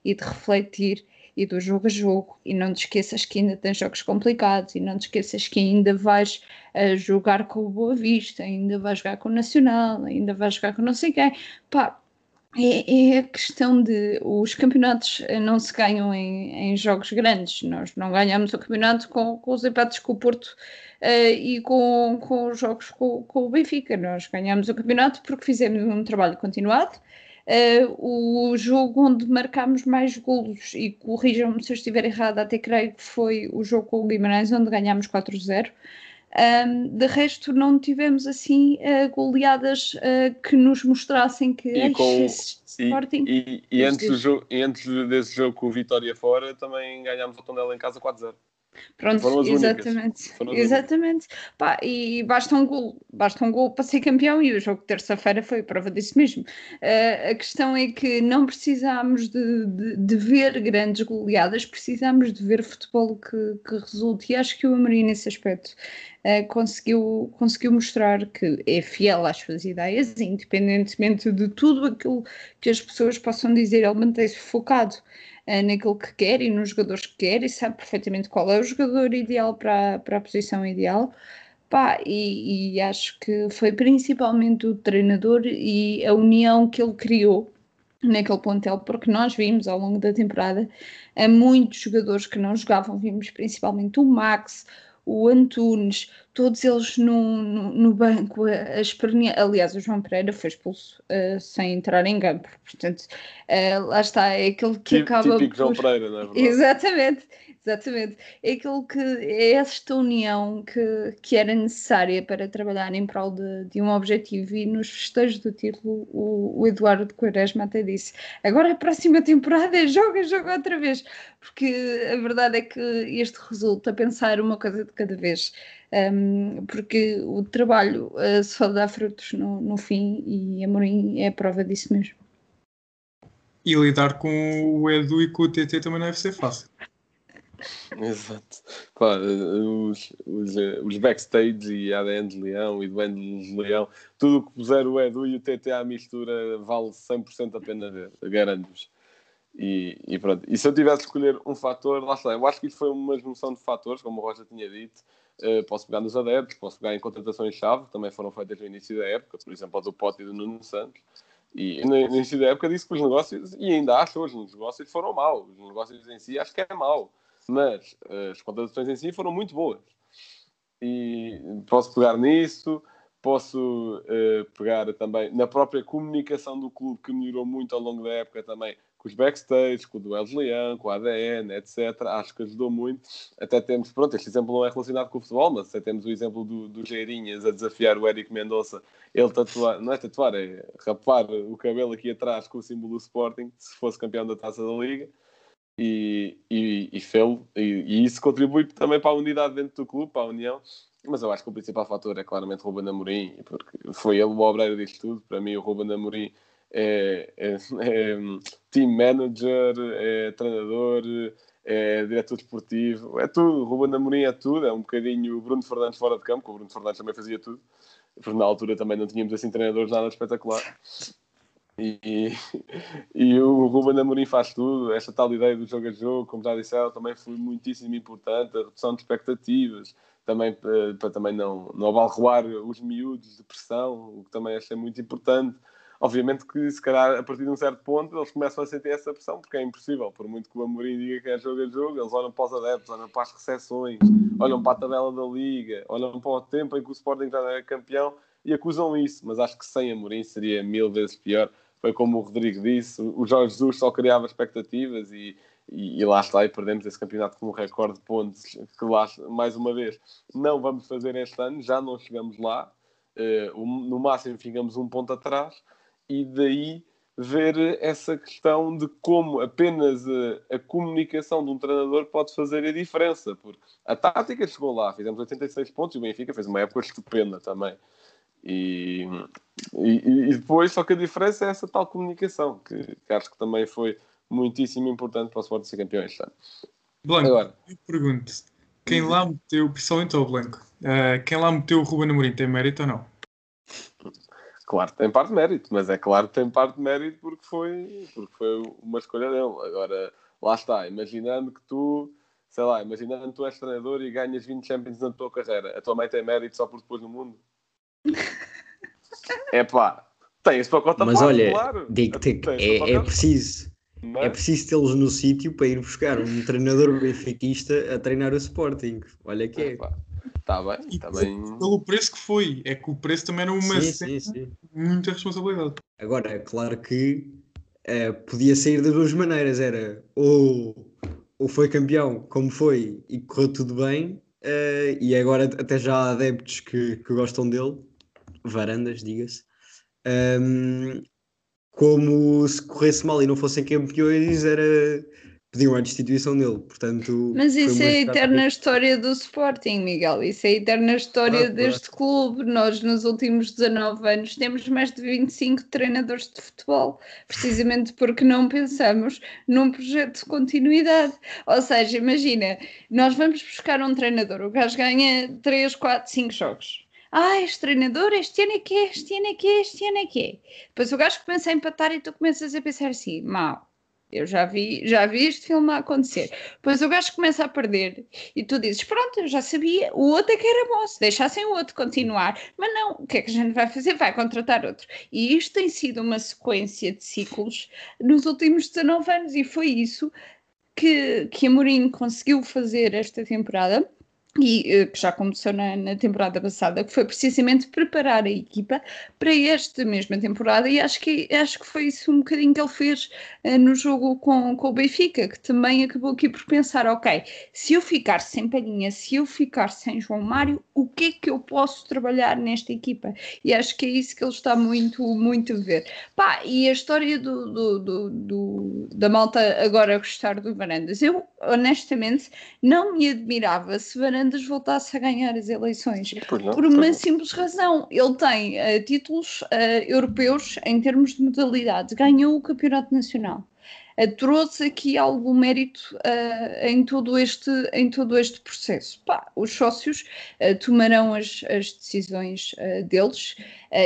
e de refletir e do jogo a jogo, e não te esqueças que ainda tens jogos complicados, e não te esqueças que ainda vais uh, jogar com o Boa Vista, ainda vais jogar com o Nacional, ainda vais jogar com não sei quem. Pá, é, é, a questão de os campeonatos eh, não se ganham em, em jogos grandes. Nós não ganhamos o campeonato com, com os empates com o Porto uh, e com, com os jogos com, com, o Benfica. Nós ganhamos o campeonato porque fizemos um trabalho continuado. Uh, o jogo onde marcámos mais golos, e corrijam-me se eu estiver errado, até creio que foi o jogo com o Guimarães, onde ganhámos 4-0. Um, de resto, não tivemos assim uh, goleadas uh, que nos mostrassem que e, com, Sporting. E, e, e antes, do jogo, antes desse jogo com o Vitória fora, também ganhámos o Tondela em casa 4-0. Pronto, exatamente. Exatamente. Pá, e basta um gol, basta um gol para ser campeão e o jogo de terça-feira foi prova disso mesmo. Uh, a questão é que não precisamos de, de, de, ver grandes goleadas, precisamos de ver futebol que, que resulte. E acho que o Amorim, nesse aspecto, uh, conseguiu, conseguiu mostrar que é fiel às suas ideias, independentemente de tudo aquilo que as pessoas possam dizer, ele mantém-se focado naquilo que quer e nos jogadores que quer e sabe perfeitamente qual é o jogador ideal para, para a posição ideal. Pá, e, e acho que foi principalmente o treinador e a união que ele criou naquele plantel, porque nós vimos ao longo da temporada muitos jogadores que não jogavam, vimos principalmente o Max, o Antunes, todos eles no, no, no banco a, espernear. Aliás, o João Pereira foi expulso uh, sem entrar em campo, portanto, uh, lá está, é aquele que Típico, acaba típico por... João Pereira, não é verdade? Exatamente, exatamente. É aquilo que é esta união que, que era necessária para trabalhar em prol de, de um objetivo e nos festejos do título o, o Eduardo Quaresma até disse agora a próxima temporada é joga, joga outra vez porque a verdade é que este resulta pensar uma coisa de cada vez um, porque o trabalho uh, só dá frutos no, no fim e Amorim é a prova disso mesmo. E lidar com o Edu e com o TT também não deve ser fácil. Exato. Claro, os, os, os backstage e ADN de Leão e N de Leão, tudo o que puser o Edu e o TT à mistura vale 100% a pena ver, garanto-vos. E, e, pronto. E se eu tivesse de escolher um fator, lá está, eu acho que isto foi uma junção de fatores, como o Roger tinha dito. Uh, posso pegar nos adeptos, posso pegar em contratações-chave, também foram feitas no início da época, por exemplo, do Pote e do Nuno Santos. E no início da época disse que os negócios, e ainda acho hoje, os negócios foram maus. Os negócios em si acho que é mau. Mas uh, as contratações em si foram muito boas. E posso pegar nisso, posso uh, pegar também na própria comunicação do clube, que melhorou muito ao longo da época também, com os backstage, com o duelo de leão, com o ADN, etc. Acho que ajudou muito. Até temos, pronto, este exemplo não é relacionado com o futebol, mas até temos o exemplo do, do Geirinhas a desafiar o Eric Mendonça. Ele tatuar, não é tatuar, é rapar o cabelo aqui atrás com o símbolo do Sporting, se fosse campeão da taça da Liga. E, e, e, e, e isso contribui também para a unidade dentro do clube, para a união. Mas eu acho que o principal fator é claramente Ruben Amorim, porque foi ele o obreiro disto tudo. Para mim, o Ruben Amorim é, é, é team manager, é treinador, é diretor desportivo, é tudo. O Ruben Amorim é tudo, é um bocadinho o Bruno Fernandes fora de campo, o Bruno Fernandes também fazia tudo, porque na altura também não tínhamos assim treinadores nada espetacular. E, e, o Ruben Amorim faz tudo, esta tal ideia do jogo a jogo, como já disseram, também foi muitíssimo importante, a redução de expectativas, também para, para também não, não abalroar os miúdos de pressão, o que também achei muito importante. Obviamente que, se calhar, a partir de um certo ponto, eles começam a sentir essa pressão, porque é impossível. Por muito que o Amorim diga que é jogo a jogo, eles olham para os adeptos, olham para as recepções, olham para a tabela da Liga, olham para o tempo em que o Sporting já é campeão e acusam isso. Mas acho que sem Amorim seria mil vezes pior. Foi como o Rodrigo disse, o Jorge Jesus só criava expectativas e, e, e, lá está, e perdemos esse campeonato com um recorde de pontos que lá, mais uma vez, não vamos fazer este ano, já não chegamos lá, uh, no máximo ficamos um ponto atrás, e daí ver essa questão de como apenas a, a, comunicação de um treinador pode fazer a diferença, porque a tática chegou lá, fizemos 86 pontos e o Benfica fez uma época estupenda também. E, e, e depois, só que a diferença é essa tal comunicação, que, que acho que também foi muitíssimo importante para o Sport ser campeão este ano. Blanco, Agora, eu pergunto quem lá meteu, principalmente o Blanco, uh, quem lá meteu o Ruben Amorim tem mérito ou não? Claro, tem parte de mérito, mas é claro que tem parte de mérito porque foi, porque foi uma escolha dele. Agora, lá está, imaginando que tu, sei lá, imaginando que tu és treinador e ganhas 20 Champions na tua carreira, a tua mãe tem mérito só por depois no mundo? é pá, tem esse pacote Mas olha, claro. digo que é, é preciso. É? é preciso tê-los no sítio para ir buscar um treinador benfiquista a treinar o Sporting. Olha que é. Está bem, está bem. Pelo preço que foi, é que o preço também era uma sim, sim, sim. muita responsabilidade. Agora, é claro que uh, podia sair das duas maneiras, era ou, ou foi campeão como foi e correu tudo bem, uh, e agora até já há adeptos que, que gostam dele, varandas, diga-se. Um, como se corresse mal e não fossem campeões, era pediam a destituição dele, portanto... Mas isso é a eterna história do Sporting, Miguel, isso é a eterna história ah, deste clube. Nós, nos últimos 19 anos, temos mais de 25 treinadores de futebol, precisamente porque não pensamos num projeto de continuidade. Ou seja, imagina, nós vamos buscar um treinador, o gajo ganha 3, 4, 5 jogos. Ah, este treinador, este ano é que é, este ano é que é, este ano é que é. Depois o gajo começa a empatar e tu começas a pensar assim, mal eu já vi, já vi este filme a acontecer. Pois o gajo começa a perder e tu dizes: Pronto, eu já sabia, o outro é que era bom, se deixassem o outro continuar. Mas não, o que é que a gente vai fazer? Vai contratar outro. E isto tem sido uma sequência de ciclos nos últimos 19 anos e foi isso que, que Mourinho conseguiu fazer esta temporada e eh, que já começou na, na, temporada passada, que foi precisamente preparar a equipa para esta mesma temporada, e acho que, acho que foi isso um bocadinho que ele fez uh, no jogo com, com o Benfica, que também acabou aqui por pensar: ok, se eu ficar sem Palhinha, se eu ficar sem João Mário, o que é que eu posso trabalhar nesta equipa? E acho que é isso que ele está muito, muito a ver. Pá, e a história do, do, do, do da malta agora gostar do Varandas, eu honestamente não me admirava se Varandas Fernandes voltasse a ganhar as eleições. Não, por uma simples razão. Ele tem uh, títulos uh, europeus em termos de modalidade, ganhou o Campeonato Nacional. Uh, trouxe aqui algum mérito em, todo este, em todo este processo. Pá, os sócios tomarão as, as decisões deles.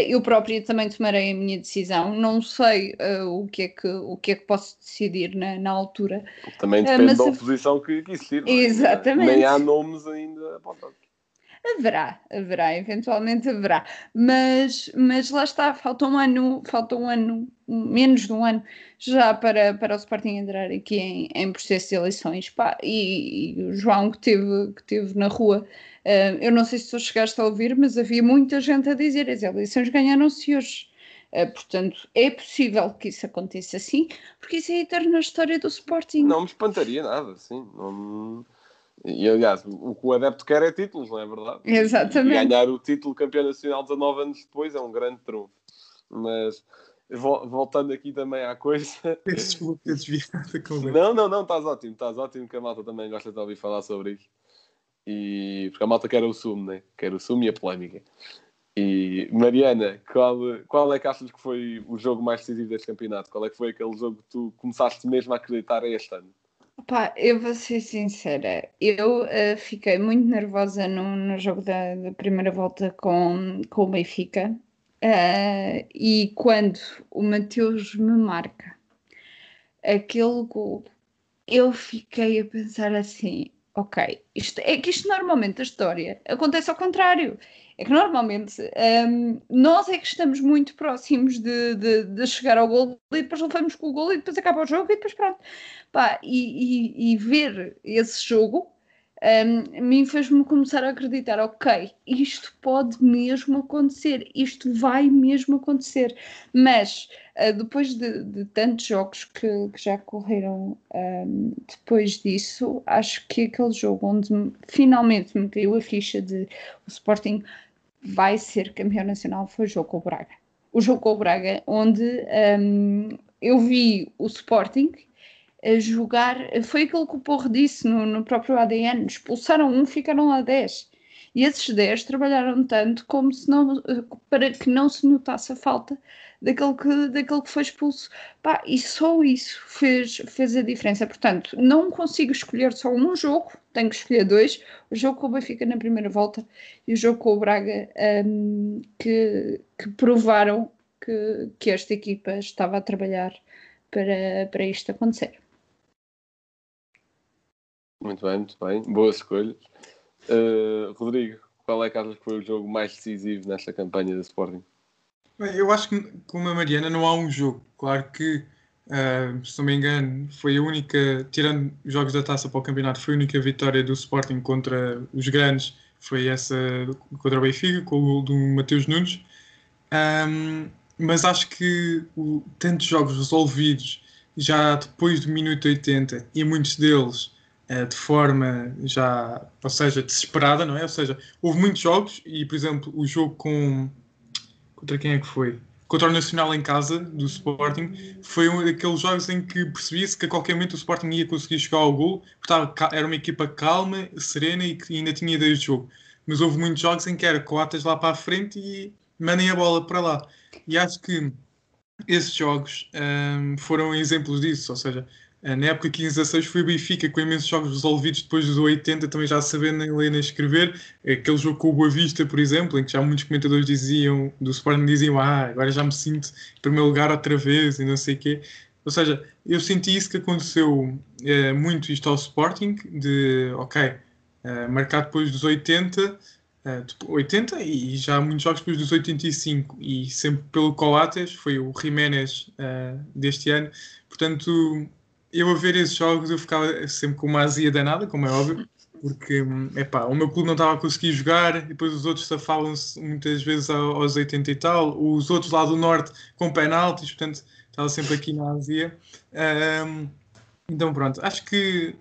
eu própria também tomarei a minha decisão. Não sei o, que é que, o que é que posso decidir na, na altura. Também depende da oposição que, que existir. É? Exatamente. Nem há nomes ainda apontados. Haverá, haverá, eventualmente haverá, mas, mas lá está, falta um ano, falta um ano, menos de um ano já para, para o Sporting entrar aqui em, em processo de eleições. Pá, e, e, o João que teve, que teve na rua, uh, eu não sei se tu chegaste a ouvir, mas havia muita gente a dizer as eleições ganharam-se hoje. Uh, portanto, é possível que isso aconteça assim, porque isso é a eterna história do Sporting. Não me espantaria nada, sim. Não e aliás, o que o adepto quer é títulos, não é verdade? Exatamente. E ganhar o título campeão nacional 19 anos depois é um grande trunfo. Mas voltando aqui também à coisa. Desculpa ter desviado com Não, não, não, estás ótimo, estás ótimo, que a malta também gosta de ouvir falar sobre isso. E porque a malta quer o sumo, né? Quer o sumo e a polémica. E Mariana, qual, qual é que achas que foi o jogo mais decisivo deste campeonato? Qual é que foi aquele jogo que tu começaste mesmo a acreditar este ano? Pá, eu vou ser sincera, eu uh, fiquei muito nervosa no, no jogo da, da, primeira volta com, com o Benfica uh, e quando o Mateus me marca aquele gol, eu fiquei a pensar assim, ok, isto, é que isto normalmente a história acontece ao contrário. É que normalmente um, nós é que estamos muito próximos de, de, de, chegar ao gol e depois levamos com o gol e depois acaba o jogo e depois pronto. Pá, e, e, e ver esse jogo um, a mim fez-me começar a acreditar, ok, isto pode mesmo acontecer, isto vai mesmo acontecer. Mas uh, depois de, de, tantos jogos que, que já correram um, depois disso, acho que aquele jogo onde me, finalmente me caiu a ficha de o Sporting vai ser campeão nacional foi o jogo com o Braga. O jogo com o Braga, onde um, eu vi o Sporting a jogar, foi aquilo que o Porro disse no, no próprio ADN, expulsaram um, ficaram lá 10. E esses 10 trabalharam tanto como se não, para que não se notasse a falta daquele que, daquele que foi expulso. Pá, e só isso fez, fez a diferença. Portanto, não consigo escolher só um jogo, tenho que escolher dois: o jogo com o Benfica na primeira volta e o jogo com o Braga, um, que, que provaram que, que esta equipa estava a trabalhar para, para isto acontecer. Muito bem, muito bem. Boas escolhas. Uh, Rodrigo, qual é que que foi o jogo mais decisivo nesta campanha da Sporting? Eu acho que, como a Mariana, não há um jogo. Claro que, uh, se não me engano, foi a única, tirando os jogos da taça para o campeonato, foi a única vitória do Sporting contra os grandes. Foi essa contra o Benfica, com o gol do Mateus Nunes. Um, mas acho que o, tantos jogos resolvidos já depois do minuto 80 e muitos deles de forma já, ou seja, desesperada, não é? Ou seja, houve muitos jogos e, por exemplo, o jogo com contra quem é que foi? Contra o Nacional em casa, do Sporting, foi um daqueles jogos em que percebia-se que a qualquer momento o Sporting ia conseguir chegar ao gol, porque era uma equipa calma, serena e que ainda tinha ideias de jogo. Mas houve muitos jogos em que era coatas lá para a frente e mandem a bola para lá. E acho que esses jogos um, foram exemplos disso, ou seja, eh, na época 15-16 foi o Benfica com imensos jogos resolvidos depois dos 80, também já sabendo nem ler nem escrever. Aquele jogo com o Boa Vista, por exemplo, em que já muitos comentadores diziam, do Sporting diziam, ah, agora já me sinto em primeiro lugar outra vez e não sei o quê. Ou seja, eu senti isso que aconteceu é, muito isto ao Sporting, de, ok, é, marcar depois dos 80, é, 80 e já muitos jogos depois dos 85 e sempre pelo Coates, foi o Jiménez deste ano. Portanto, eu a ver esses jogos eu ficava sempre com uma azia danada, como é óbvio, porque hum, epá, o meu clube não estava a conseguir jogar e depois os outros safavam-se muitas vezes ao- aos 80 e tal, os outros lá do norte com penaltis, portanto estava sempre aqui na Ásia. Hum, então pronto, acho que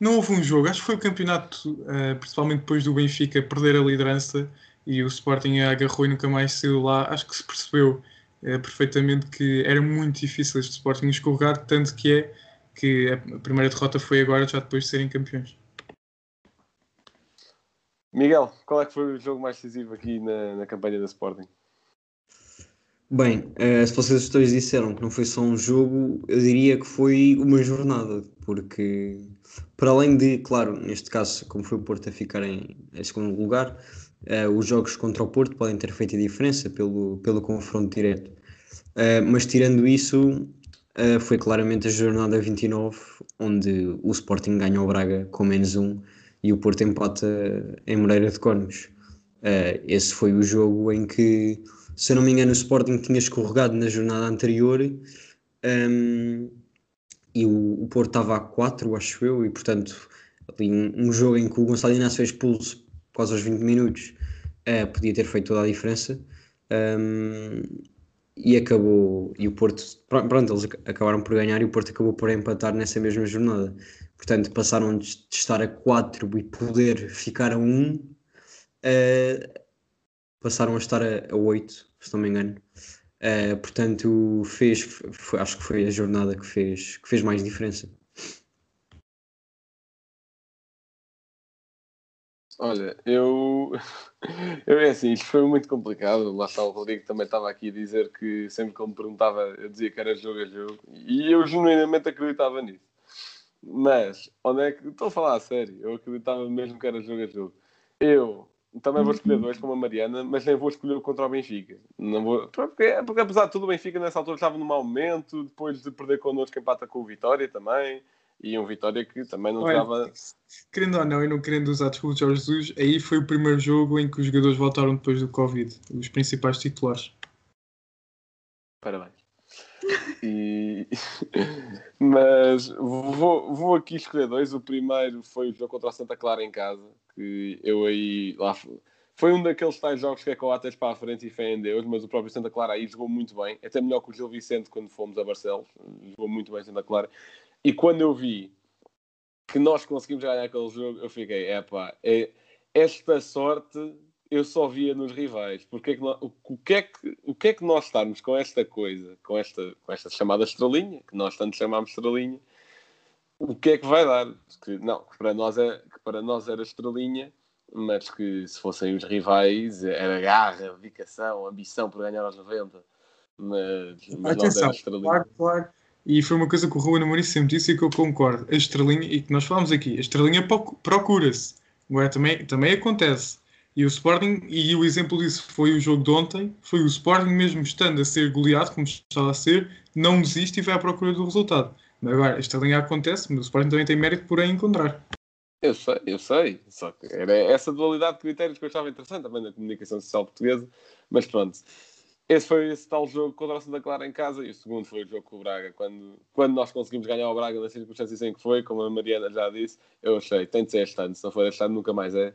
não houve um jogo, acho que foi o campeonato, eh, principalmente depois do Benfica perder a liderança e o Sporting agarrou e nunca mais saiu lá, acho que se percebeu eh, perfeitamente que era muito difícil este Sporting escorregar, tanto que é que a primeira derrota foi agora, já depois de serem campeões. Miguel, qual é que foi o jogo mais decisivo aqui na, na campanha da Sporting? Bem, eh, se vocês os dois disseram que não foi só um jogo, eu diria que foi uma jornada, porque para além de, claro, neste caso, como foi o Porto a ficar em, em segundo lugar, eh, os jogos contra o Porto podem ter feito a diferença pelo, pelo confronto direto. Eh, mas tirando isso, eh, foi claramente a jornada 29, onde o Sporting ganha o Braga com menos um e o Porto empata em Moreira de Cónegos. Eh, esse foi o jogo em que se eu não me engano, o Sporting tinha escorregado na jornada anterior um, e o, o Porto estava a 4, acho eu, e portanto, ali um, um jogo em que o Gonçalo Inácio foi expulso quase aos 20 minutos uh, podia ter feito toda a diferença. Um, e acabou, e o Porto, pronto, eles acabaram por ganhar e o Porto acabou por empatar nessa mesma jornada. Portanto, passaram de estar a 4 e poder ficar a 1. Uh, passaram a estar a, a 8, se não me engano. Uh, portanto, fez, foi, acho que foi a jornada que fez, que fez mais diferença. Olha, eu. Eu é assim, isto foi muito complicado. Lá está o Rodrigo também estava aqui a dizer que sempre que ele me perguntava, eu dizia que era jogo a jogo. E eu genuinamente acreditava nisso. Mas, onde é que. Estou a falar a sério, eu acreditava mesmo que era jogo a jogo. Eu também vou escolher dois como a Mariana, mas nem vou escolher contra o Benfica. Não vou, porque, porque apesar de tudo, o Benfica nessa altura estava num mau momento, depois de perder connosco empata com o Vitória também, e um Vitória que também não Olha, estava. Querendo ou não, e não querendo usar desculpa de Jorge Jesus, aí foi o primeiro jogo em que os jogadores voltaram depois do Covid, os principais titulares. Parabéns. E... Mas vou, vou aqui escolher dois. O primeiro foi o jogo contra o Santa Clara em casa, que eu aí lá fui. Foi um daqueles tais jogos que é coates para a frente e fé em Deus, mas o próprio Santa Clara aí jogou muito bem, até melhor que o Gil Vicente quando fomos a Barcelos, jogou muito bem Santa Clara. E quando eu vi que nós conseguimos ganhar aquele jogo, eu fiquei, epá, é, esta sorte eu só via nos rivais. Porque é que nós, o, o, que é que, o que é que nós estarmos com esta coisa, com esta, com esta chamada estrelinha, que nós tanto chamamos estrelinha, o que é que vai dar? Que, não, que para, nós é, que para nós era estrelinha, mas que se fossem os rivais era garra, dedicação, ambição por ganhar aos 90. Mas, mas nós Atenção, era estrelinha. claro, claro. E foi uma coisa que o Ruben Amorim sempre disse e que eu concordo. A estrelinha, e que nós falamos aqui, a estrelinha proc- procura-se. Agora também, também acontece. E o Sporting, e o exemplo disso foi o jogo de ontem, foi o Sporting mesmo estando a ser goleado, como estava a ser, não desiste e vai à procura do resultado. Agora, a estrelinha acontece, mas o Sporting também tem mérito por a encontrar. Eu sei, eu sei. Só que era essa dualidade de critérios que eu achava interessante também na comunicação social portuguesa. Mas pronto, esse foi esse tal jogo contra o Santa Clara em casa e o segundo foi o jogo com o Braga. Quando, quando nós conseguimos ganhar o Braga nas circunstâncias em que foi, como a Mariana já disse, eu achei, tem de ser este ano. Se não for este ano, nunca mais é.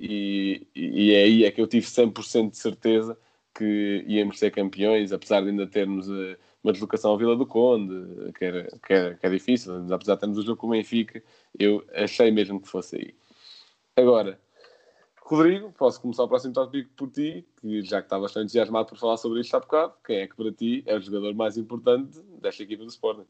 E, e, e aí é que eu tive 100% de certeza que íamos ser campeões, apesar de ainda termos uh, uma deslocação ao Vila do Conde, que, era, que, era, que é difícil, apesar de termos o jogo com o Benfica, eu achei mesmo que fosse aí. Agora, Rodrigo, posso começar o próximo tópico por ti, que já que estavas tão entusiasmado por falar sobre isto há bocado, quem é que para ti é o jogador mais importante desta equipa do Sporting?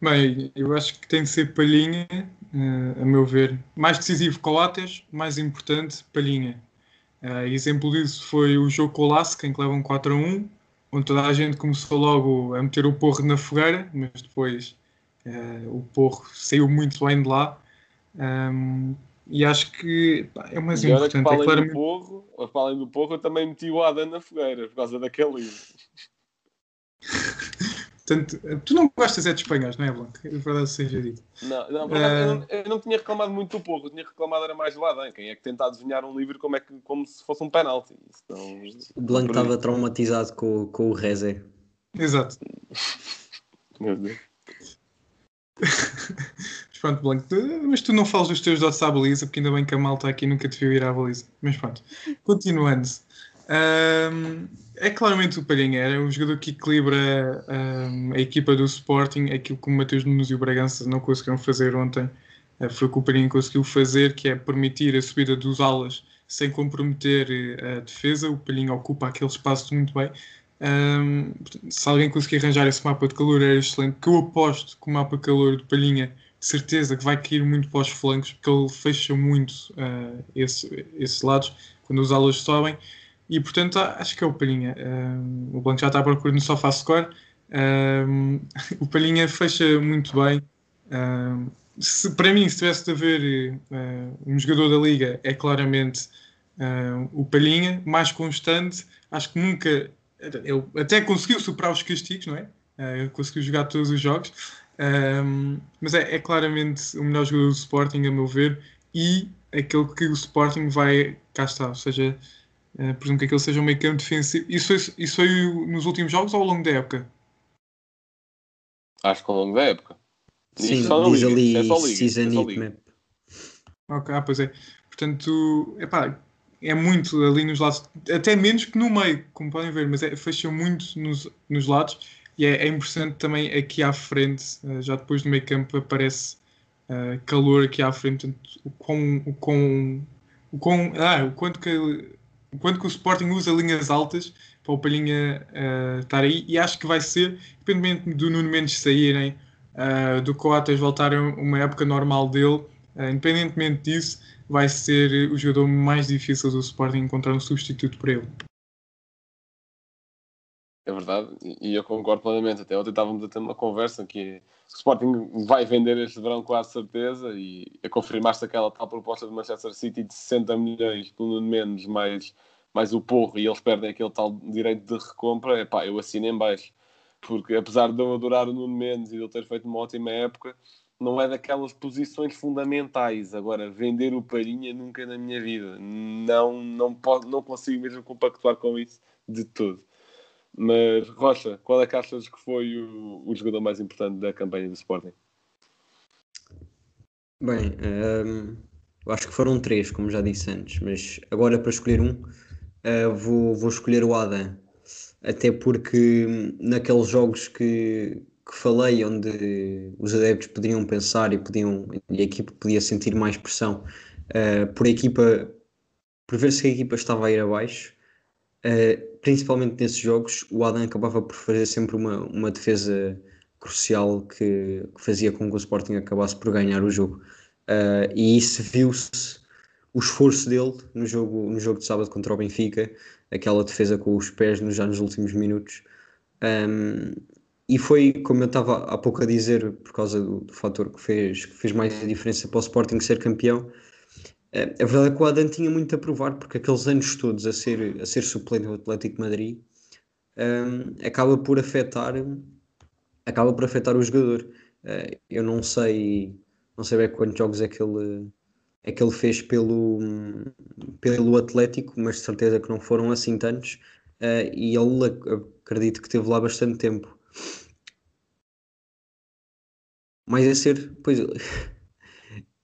Bem, eu acho que tem de ser Palhinha, uh, a meu ver. Mais decisivo Coates, mais importante Palhinha. Uh, exemplo disso foi o jogo com o Lasca, em que levam 4 a 1, onde toda a gente começou logo a meter o porro na fogueira, mas depois uh, o porro saiu muito bem de lá. Um, e acho que pá, é o mais e importante. Que para, além é claramente... do porro, para além do porro, eu também meti o Adam na fogueira, por causa daquele livro. Portanto, tu não gostas é de espanhóis, não é, Blanco? É verdade seja dito. Não, não, uh... eu, não, eu não tinha reclamado muito do porro, eu tinha reclamado era mais do Adam. Quem é que tenta adivinhar um livro como, é que, como se fosse um penalti? Não, o Blanco estava traumatizado com, com o Rezé. Exato. Meu Deus. Pronto, Blanco, mas tu não falas dos teus dotes à baliza, porque ainda bem que a malta aqui nunca te viu ir à baliza. Mas pronto, continuando. Ahm, é claramente o Palhinha, é um jogador que equilibra ahm, a equipa do Sporting, aquilo que o Matheus Nunes e o Bragança não conseguiram fazer ontem. eh, foi o que o Palhinha conseguiu fazer, que é permitir a subida dos alas sem comprometer eh, a defesa. O Palhinha ocupa aquele espaço muito bem. Portanto, se alguém conseguir arranjar esse mapa de calor era excelente, que eu aposto que o mapa de calor do Palhinha certeza que vai cair muito para os flancos, porque ele fecha muito ah, esse- esses lados quando os alas sobem. E portanto acho que é o Palhinha. Ahm, o Blanco já está à procura no sofá score. Ahm, o Palhinha fecha muito bem. Se- para mim, se tivesse de haver um jogador da liga, é claramente o Palhinha, mais constante. Acho que nunca. Ele até conseguiu superar os castigos, não é? Conseguiu jogar todos os jogos. Ahm, mas é, é claramente o melhor jogador do Sporting, a meu ver, e aquele que o Sporting vai. Cá está, ou seja, eh, presumo que aquele seja um meio campo defensivo. Isso foi, isso foi nos últimos jogos ou ao longo da época? Acho que ao longo da época. Sim, só diz Liga, ali é só Liga, isto é Season. Map. Ok, ah, pois é. Portanto, epá, é muito ali nos lados, até menos que no meio, como podem ver, mas é, fecha muito nos, nos lados e é, é também aqui à frente, eh, já depois do meio campo aparece eh, calor aqui à frente, portanto, o quão, o o ah, o quanto que, o quanto que o Sporting usa linhas altas para o Palhinha eh, estar aí e acho que vai ser, independentemente do Nuno Mendes saírem, eh, do Coates voltar a uma época normal dele, eh, independentemente disso, vai ser o jogador mais difícil do Sporting encontrar um substituto para ele. É verdade, e eu concordo plenamente. Até ontem estávamos a ter uma conversa que o Sporting vai vender este verão com a certeza e a confirmar-se aquela tal proposta do Manchester City de 60 milhões pelo menos mais, mais o porro e eles perdem aquele tal direito de recompra, epá, eu assino em baixo. Porque apesar de eu adorar o Nuno Mendes e de ele ter feito uma ótima época, não é daquelas posições fundamentais. Agora, vender o Palhinha nunca na minha vida. Não, não, posso, não consigo mesmo compactuar com isso de todo. Mas, Rocha, qual é que achas que foi o, o jogador mais importante da campanha do Sporting? Bem, hum, eu acho que foram três, como já disse antes, mas agora para escolher um, uh, vou, vou escolher o Adam. Até porque hum, naqueles jogos que, que falei, onde os adeptos poderiam pensar e, podiam, e a equipa podia sentir mais pressão uh, por a equipa, por ver se a equipa estava a ir abaixo, uh, principalmente nesses jogos, o Adam acabava por fazer sempre uma, uma defesa crucial que, que fazia com que o Sporting acabasse por ganhar o jogo. Uh, e isso viu-se o esforço dele no jogo, no jogo de sábado contra o Benfica, aquela defesa com os pés nos, já nos últimos minutos. Um, e foi, como eu estava há pouco a dizer, por causa do, do fator que fez, que fez mais a diferença para o Sporting ser campeão. A verdade é que o Adam tinha muito a provar, porque aqueles anos todos a ser, a ser suplente do Atlético de Madrid um, acaba por afetar acaba por afetar o jogador. Uh, eu não sei, não sei bem quantos jogos é que ele, é que ele fez pelo, pelo Atlético, mas de certeza que não foram assim tantos. Uh, e ele acredito que teve lá bastante tempo. Mas é ser, pois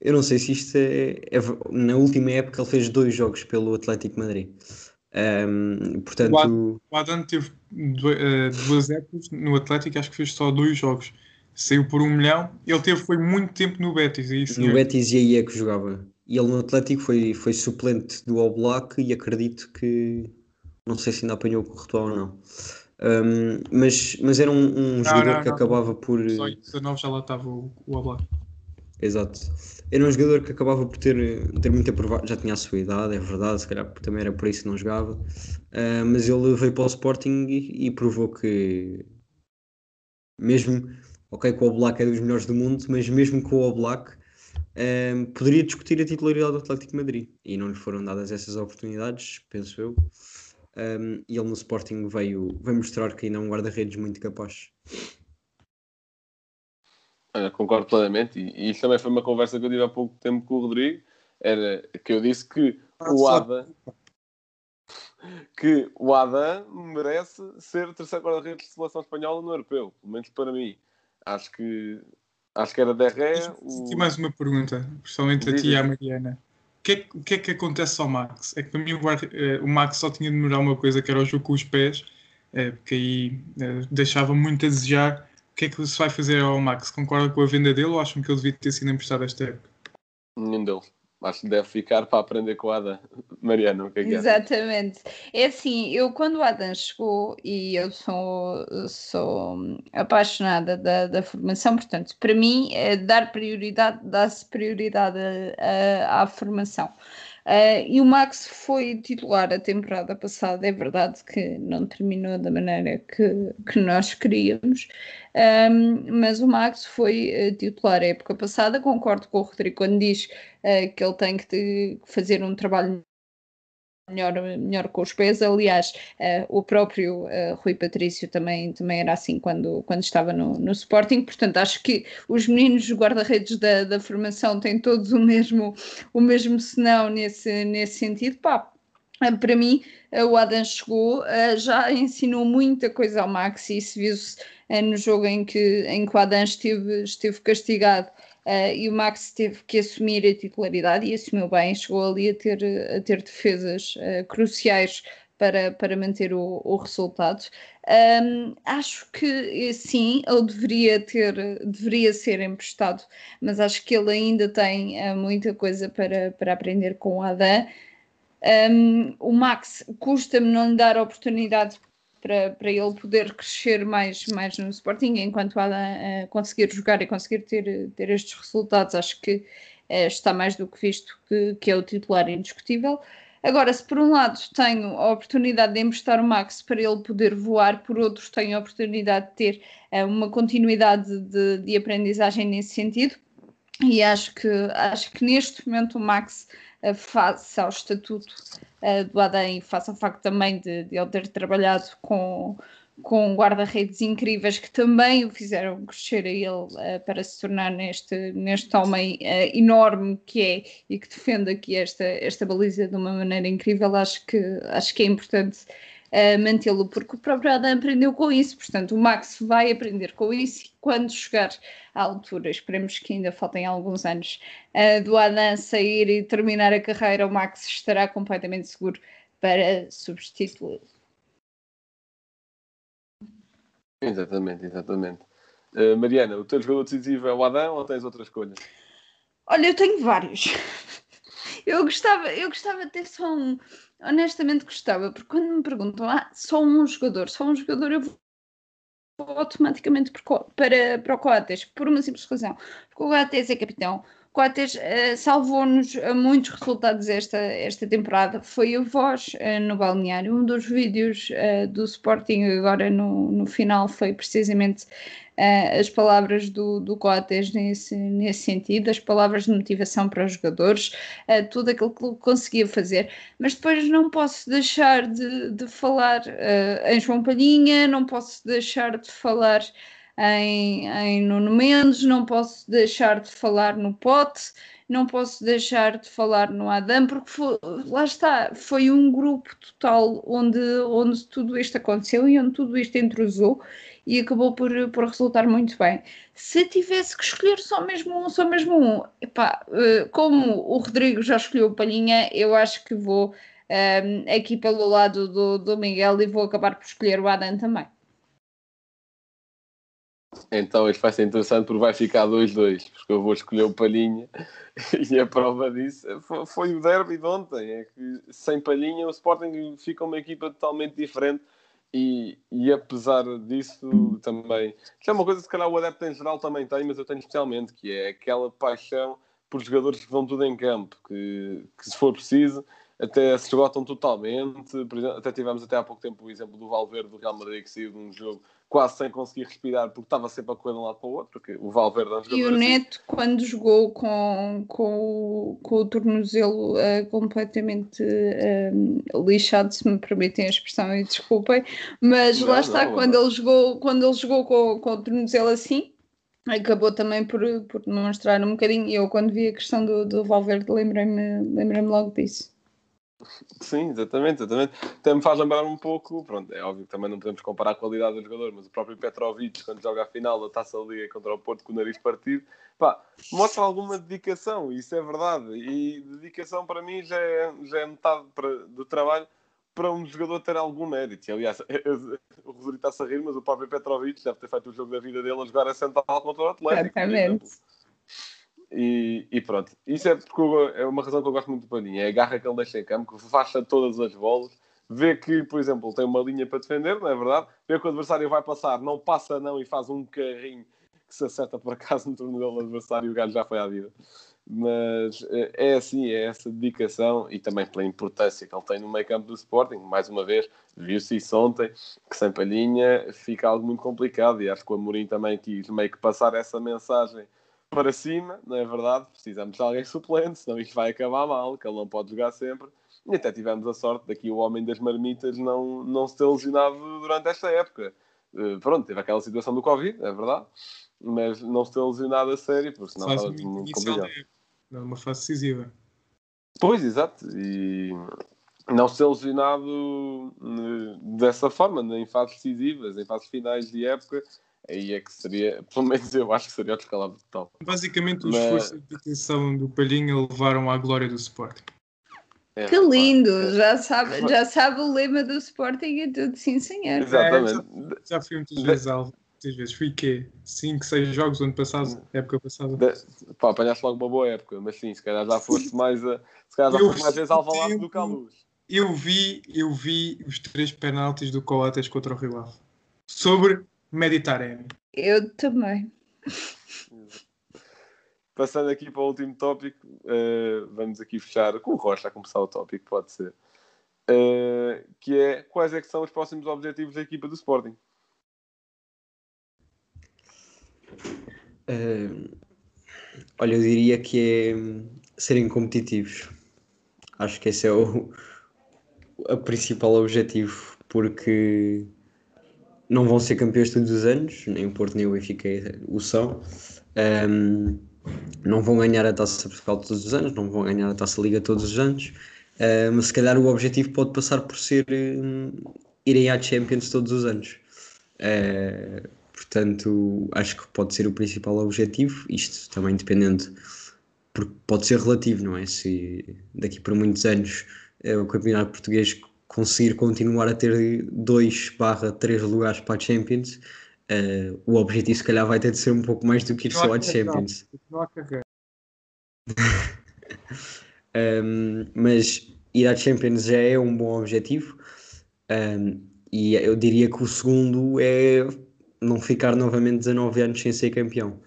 eu não sei se isto é, é, na última época ele fez dois jogos pelo Atlético Madrid. Um, portanto, o Adam teve duas épocas no Atlético, acho que fez só dois jogos. Saiu por um milhão. Ele teve foi muito tempo no Betis. Aí, no Betis e aí é que jogava. E ele no Atlético foi, foi suplente do Oblak e acredito que não sei se ainda apanhou o Courtois ou não. Um, mas, mas era um, um não, jogador não, que não. acabava por. 18, 19 já lá estava o, o Oblak. Exato. Era um jogador que acabava por ter, ter muito a provar, já tinha a sua idade, é verdade, se calhar também era por isso que não jogava, uh, mas ele veio para o Sporting e, e, provou que, mesmo, ok, com o Oblak é dos melhores do mundo, mas mesmo com o Oblak, uh, poderia discutir a titularidade do Atlético Madrid e não lhe foram dadas essas oportunidades, penso eu. Um, e ele no Sporting veio, veio mostrar que ainda é um guarda-redes muito capaz. Olha, concordo plenamente, e, e isso também foi uma conversa que eu tive há pouco tempo com o Rodrigo, era que eu disse que Ah, o Adam que o Adam merece ser terceiro guarda-redes de seleção espanhola no europeu, pelo menos para mim. Acho que Acho que era Derré. E mais uma pergunta, principalmente a ti e à Mariana. O que, é, o que, é, que acontece ao Max? É que para mim o, o Max só tinha de melhorar uma coisa, que era o jogo com os pés, porque aí deixava muito a desejar. O que é que se vai fazer ao Max? Concorda com a venda dele ou acham que ele devia ter sido emprestado esta época? Nenhum deles. Acho que deve ficar para aprender com a Ada. Mariana, o que é que Exatamente. É assim, eu quando o Adam chegou, e eu sou, sou apaixonada da, da formação, portanto, para mim, é dar prioridade, dá-se prioridade a, a, à formação. Uh, e o Max foi titular a temporada passada, é verdade que não terminou da maneira que, que nós queríamos, um, mas o Max foi uh, titular a época passada. Concordo com o Rodrigo quando diz uh, que ele tem que fazer um trabalho melhor, melhor com os pés. Aliás, uh, o próprio uh, Rui Patrício também, também era assim quando, quando estava no, no Sporting. Portanto, acho que os meninos guarda-redes da, da formação têm todos o mesmo, o mesmo senão nesse, nesse sentido. Pá, uh, para mim, o Adam chegou, já ensinou muita coisa ao Max e isso viu-se no jogo em que, em que o Adam esteve, esteve castigado Uh, e o Max teve que assumir a titularidade e assumiu bem, chegou ali a ter, a ter defesas uh, cruciais para, para manter o, o resultado. Um, acho que sim, ele deveria ter, deveria ser emprestado, mas acho que ele ainda tem uh, muita coisa para, para aprender com o Adam. Um, o Max custa-me não lhe dar oportunidade para, para ele poder crescer mais, mais no Sporting, enquanto a, conseguir jogar e conseguir ter, ter estes resultados, acho que é, está mais do que visto que, que é o titular indiscutível. Agora, se por um lado tenho a oportunidade de emprestar o Max para ele poder voar, por outro tenho a oportunidade de ter é, uma continuidade de, de aprendizagem nesse sentido, e acho que, acho que neste momento o Max face ao estatuto uh, do ADEM face ao facto também de, de ele ter trabalhado com, com guarda-redes incríveis que também o fizeram crescer a ele uh, para se tornar neste, neste homem uh, enorme que é e que defende aqui esta, esta baliza de uma maneira incrível, acho que, acho que é importante uh, mantê-lo, porque o próprio Adam aprendeu com isso, portanto o Max vai aprender com isso e quando chegar à altura, esperemos que ainda faltem alguns anos uh, do Adam sair e terminar a carreira, o Max estará completamente seguro para substituí-lo. Exatamente, exatamente. Uh, Mariana, o teu jogador decisivo é o Adam ou tens outra escolha? Olha, eu tenho vários. Eu gostava, eu gostava de ter só um, honestamente gostava, porque quando me perguntam, ah, só um jogador, só um jogador, eu vou automaticamente para, para o Coates, por uma simples razão, porque o Coates é capitão, o Coates uh, salvou-nos muitos resultados esta, esta temporada, foi a voz uh, no balneário, um dos vídeos uh, do Sporting agora no, no final foi precisamente uh, as palavras do, do Coates nesse, nesse sentido, as palavras de motivação para os jogadores, uh, tudo aquilo que conseguia fazer, mas depois não posso deixar de, de falar uh, em João Palhinha, não posso deixar de falar em, em Nuno Mendes, não posso deixar de falar no Pote, não posso deixar de falar no Adam, porque foi, lá está, foi um grupo total onde, onde tudo isto aconteceu e onde tudo isto entrosou e acabou por, por resultar muito bem. Se tivesse que escolher só mesmo um, só mesmo um, epá, eh, como o Rodrigo já escolheu o Palhinha, eu acho que vou um, ehm, aqui pelo lado do, do Miguel e vou acabar por escolher o Adam também. Então isto vai ser interessante porque vai ficar 2-2, porque eu vou escolher o Palhinha e a prova disso foi o derby de ontem. É que sem Palhinha o Sporting fica uma equipa totalmente diferente e, e apesar disso, também. Que é uma coisa que se calhar o adepto em geral também tem, mas eu tenho especialmente, que é aquela paixão por jogadores que vão tudo em campo, que, que se for preciso, até se esgotam totalmente. Exemplo, até tivemos até há pouco tempo o exemplo do Valverde do Real Madrid que saiu de um jogo quase sem conseguir respirar porque estava sempre a correr de um lado para o outro, porque o Valverde é um E o assim. Neto, quando jogou com, com, com o tornozelo uh, completamente uh, lixado, se me permitem a expressão e desculpem, mas não, lá está, não, quando, não. Ele jogou, quando ele jogou com, com o tornozelo assim, acabou também por, por demonstrar um bocadinho, eu quando vi a questão do, do Valverde lembrei-me lembrei logo disso. Sim, exatamente, exatamente. Até me faz lembrar um pouco, pronto, é óbvio que também não podemos comparar a qualidade do jogador, mas o próprio Petrovic, quando joga a final da Taça da Liga contra o Porto com o nariz partido, pá, mostra alguma dedicação, isso é verdade. E dedicação para mim já é, já é metade para, do trabalho para um jogador ter algum mérito. Aliás, o Rodrigo está-se a rir, mas o próprio Petrovic deve ter feito o jogo da vida dele a jogar a central contra o Atlético. por Exatamente. E, e pronto, isso é porque é uma razão que eu gosto muito do Palhinha, é a garra que ele deixa em campo, que faixa todas as bolas, vê que, por exemplo, tem uma linha para defender, não é verdade? Vê que o adversário vai passar, não passa não e faz um carrinho que se acerta por acaso no tornozelo do adversário e o gajo já foi à vida. Mas eh, é assim, é essa dedicação e também pela importância que ele tem no meio campo do Sporting. Mais uma vez, viu-se isso ontem, que sem palhinha fica algo muito complicado e acho que o Amorim também quis meio que passar essa mensagem para cima, não é verdade? Precisamos de alguém suplente, senão isto vai acabar mal, que ele não pode jogar sempre. E até tivemos a sorte daqui o homem das marmitas não, não se ter lesionado durante esta época. Eh, pronto, teve aquela situação do Covid, é verdade, mas não se ter lesionado a sério, porque senão estava muito complicado. época, numa fase decisiva. Pois, exato. E não ser lesionado eh, dessa forma, em fases decisivas, em fases finais de época, aí é que seria, pelo menos eu acho que seria o descalabro total. Basicamente, o Mas- esforço e a dedicação do Palhinha levaram à glória do Sporting. É, Que lindo! é- Já sabe, já sabe o lema do Sporting e tudo, sim senhor. Exatamente. Já fui muitas De- vezes alvo. Muitas vezes. Fui quê? 5, 6 jogos ano passado, época passada. De- Pá, apanhaste logo uma boa época, mas sim, se calhar já foste mais, a, se calhar já foste mais vezes alvalado do que à sinto- luz. Eu vi, eu vi os três penaltis do Coates contra o Rio Ave. Sobre Mediterrâneo. Eu também. Passando aqui para o último tópico, eh, vamos aqui fechar com o Rocha a começar o tópico, pode ser. Eh, que é quais é que são os próximos objetivos da equipa do Sporting? Eh, olha, eu diria que é hum, serem competitivos. Acho que esse é o, o principal objetivo, porque não vão ser campeões todos os anos, nem o Porto nem o Benfica o são. Ahm, não vão ganhar a Taça Portugal todos os anos, não vão ganhar a Taça Liga todos os anos, ah, mas se calhar o objetivo pode passar por ser hum, irem à Champions todos os anos. Ah, portanto, acho que pode ser o principal objetivo, isto também dependendo, porque pode ser relativo, não é? Se daqui para muitos anos eh, o campeonato português conseguir continuar a ter 2 barra 3 lugares para a Champions, eh, o objetivo se calhar vai ter de ser um pouco mais do que ir só à Champions. Um, mas ir à Champions já é um bom objetivo um, e eu diria que o segundo é não ficar novamente 19 anos sem ser campeão.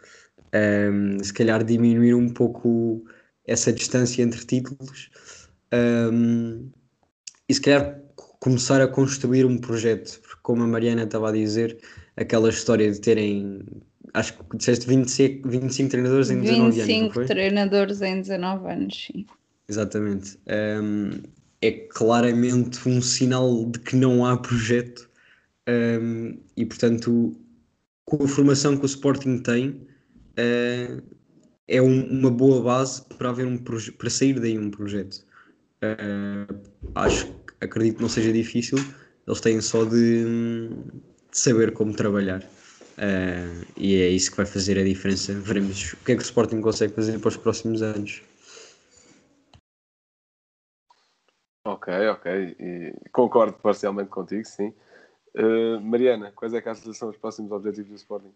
Um, se calhar diminuir um pouco essa distância entre títulos um, e se calhar começar a construir um projeto, porque como a Mariana estava a dizer, aquela história de terem, acho que disseste 25, 25 treinadores em 19 anos, não 25 foi? treinadores em 19 anos, sim. Exatamente. Um, é claramente um sinal de que não há projeto um, e, portanto, com a formação que o Sporting tem, uh, é um- uma boa base para, haver um para sair daí um projeto. Uh, acho, acredito que não seja difícil, eles têm só de, de saber como trabalhar. Uh, e é isso que vai fazer a diferença. Veremos o que é que o Sporting consegue fazer para os próximos anos. Ok, ok. E concordo parcialmente contigo, sim. Eh, Mariana, quais é que achas são os próximos objetivos do Sporting?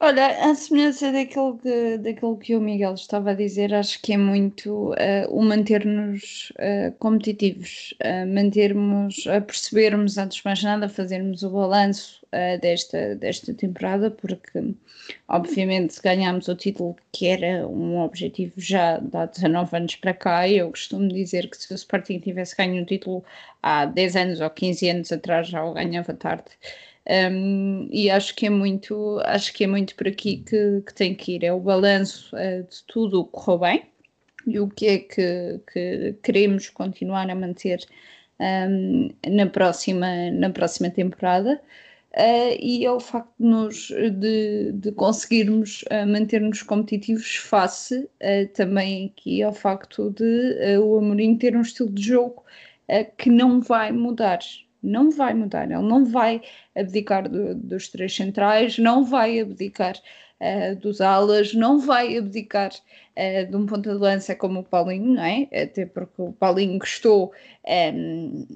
Olha, a semelhança daquilo que, daquilo que o Miguel estava a dizer, acho que é muito eh, o manter-nos eh, competitivos, eh, mantermos, a percebermos, antes de mais nada, fazermos o balanço desta, desta temporada, porque obviamente ganhámos o título que era um objetivo já há 19 anos para cá, eu costumo dizer que se o Sporting tivesse ganho o título há 10 anos ou 15 anos atrás já o ganhava tarde. Um, e acho que é muito acho que é muito por aqui que, que tem que ir é o balanço uh, de tudo o que correu bem e o que é que, que queremos continuar a manter um, na próxima na próxima temporada uh, e é o facto de, nos, de, de conseguirmos uh, manter-nos competitivos face uh, também aqui ao facto de o Amorim ter um estilo de jogo que não vai mudar. Não vai mudar, ele não vai abdicar do, dos três centrais, não vai abdicar dos alas, não vai abdicar de um ponta de lança como o Paulinho, não é? Até porque o Paulinho gostou um,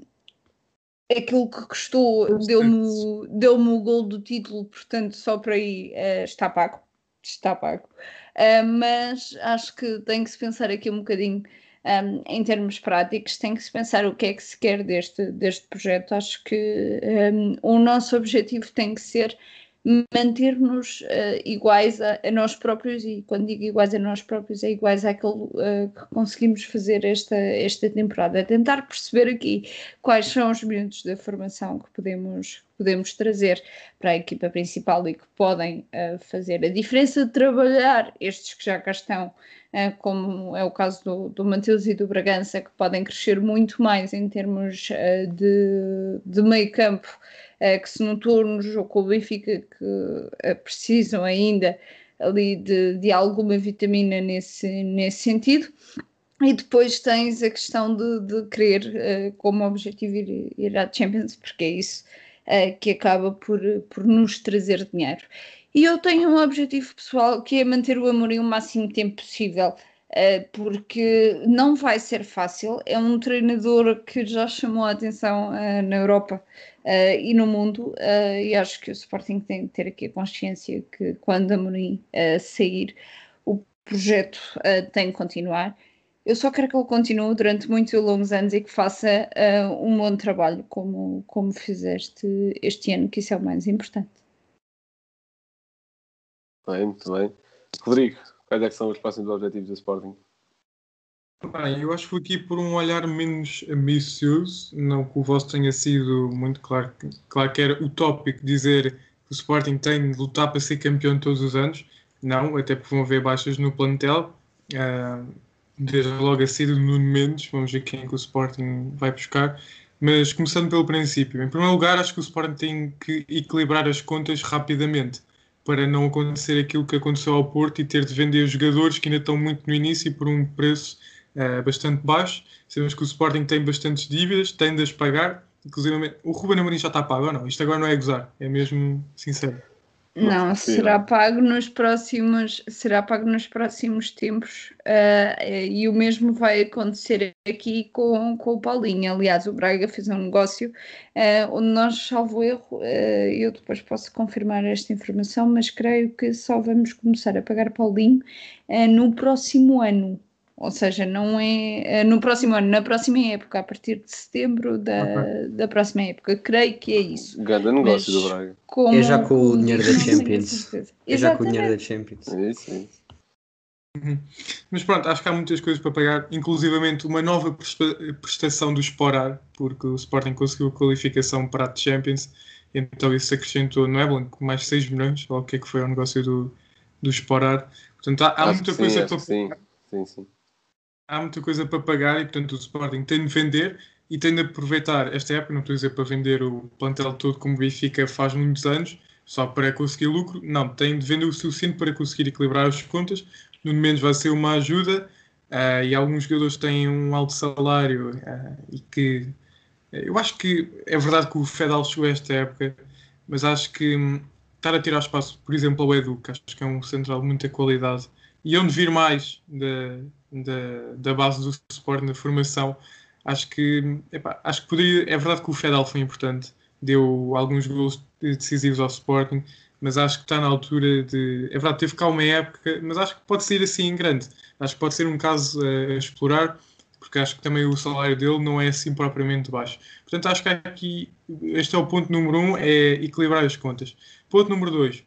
aquilo que custou deu-me deu o gol do título, portanto, só por aí uh, está pago. Está pago. Uh, mas acho que tem que se pensar aqui um bocadinho um, em termos práticos, tem que se pensar o que é que se quer deste, deste projeto. Acho que um, o nosso objetivo tem que ser manter-nos uh, iguais a, a, nós próprios, e quando digo iguais a nós próprios, é iguais àquilo uh, que conseguimos fazer esta, esta temporada. Tentar perceber aqui quais são os minutos da formação que podemos, podemos trazer para a equipa principal e que podem uh, fazer a diferença de trabalhar estes que já cá estão, como é o caso do, do Mateus e do Bragança, que podem crescer muito mais em termos de, de meio campo uh, que se notou no jogo com o Benfica que uh, precisam ainda ali de, de alguma vitamina nesse, nesse sentido. E depois tens a questão de, de querer uh, como objetivo ir, ir à Champions, porque é isso uh, que acaba por, por nos trazer dinheiro. E eu tenho um objetivo pessoal que é manter o Amorim o máximo tempo possível. Eh, porque não vai ser fácil. É um treinador que já chamou a atenção uh, na Europa uh, e no mundo, e acho que o Sporting tem de ter aqui a consciência que quando a Mourinho sair, o projeto tem que continuar. Eu só quero que ele continue durante muitos e longos anos e que faça um bom trabalho, como, como fizeste este ano, que isso é o mais importante. Bem, muito bem. Rodrigo, Quais é são os próximos objetivos do Sporting? Bem, eu acho que vou aqui por um olhar menos ambicioso, não que o vosso tenha sido muito claro, claro que era utópico dizer que o Sporting tem de lutar para ser campeão todos os anos, não, até porque vão haver baixas no plantel, uh, desde logo a saída do Nuno Mendes, vamos ver quem é que o Sporting vai buscar, mas começando pelo princípio, em primeiro lugar acho que o Sporting tem que equilibrar as contas rapidamente, para não acontecer aquilo que aconteceu ao Porto e ter de vender jogadores que ainda estão muito no início e por um preço uh, bastante baixo. Sabemos que o Sporting tem bastantes dívidas, tem de as pagar. Inclusive, o Ruben Amorim já está pago ou não? Isto agora não é gozar, é mesmo sincero. Não, será pago nos próximos, será pago nos próximos tempos uh, e o mesmo vai acontecer aqui com, com o Paulinho. Aliás, o Braga fez um negócio uh, onde nós, salvo erro, uh, eu depois posso confirmar esta informação, mas creio que só vamos começar a pagar Paulinho no próximo ano ou seja, não é eh, no próximo ano, na próxima época, a partir de setembro da, okay. da próxima época, creio que é isso. Grande negócio Mas do Braga. Como... É já com o dinheiro da Champions. É já com o dinheiro da Champions. É isso, é isso. Uhum. Mas pronto, acho que há muitas coisas para pagar, inclusivamente uma nova prestação do Sporar, porque o Sporting conseguiu a qualificação para a Champions, então isso acrescentou, não é, Blanco, mais 6 milhões, ou o que é que foi o negócio do, do Sporar. Portanto, há, há muita coisa para sim, sim, sim há muita coisa para pagar e, portanto, o Sporting tem de vender e tem de aproveitar esta época, não estou a dizer para vender o plantel todo como o Benfica faz muitos anos, só para conseguir lucro, não, tem de vender o suficiente para conseguir equilibrar as contas, no menos vai ser uma ajuda uh, e alguns jogadores têm um alto salário uh, e que eu acho que é verdade que o Fedal chegou a esta época, mas acho que hum, estar a tirar espaço, por exemplo, ao Edu, que acho que é um central de muita qualidade, onde vir mais da, da, da base do suporte na formação, acho que, epá, acho que poderia. É verdade que o Fedal foi importante, deu alguns gols decisivos ao Sporting, mas acho que está na altura de. É verdade, teve cá uma época, mas acho que pode ser assim em grande. Acho que pode ser um caso a, a explorar, porque acho que também o salário dele não é assim propriamente baixo. Portanto, acho que aqui este é o ponto número um, é equilibrar as contas. Ponto número dois,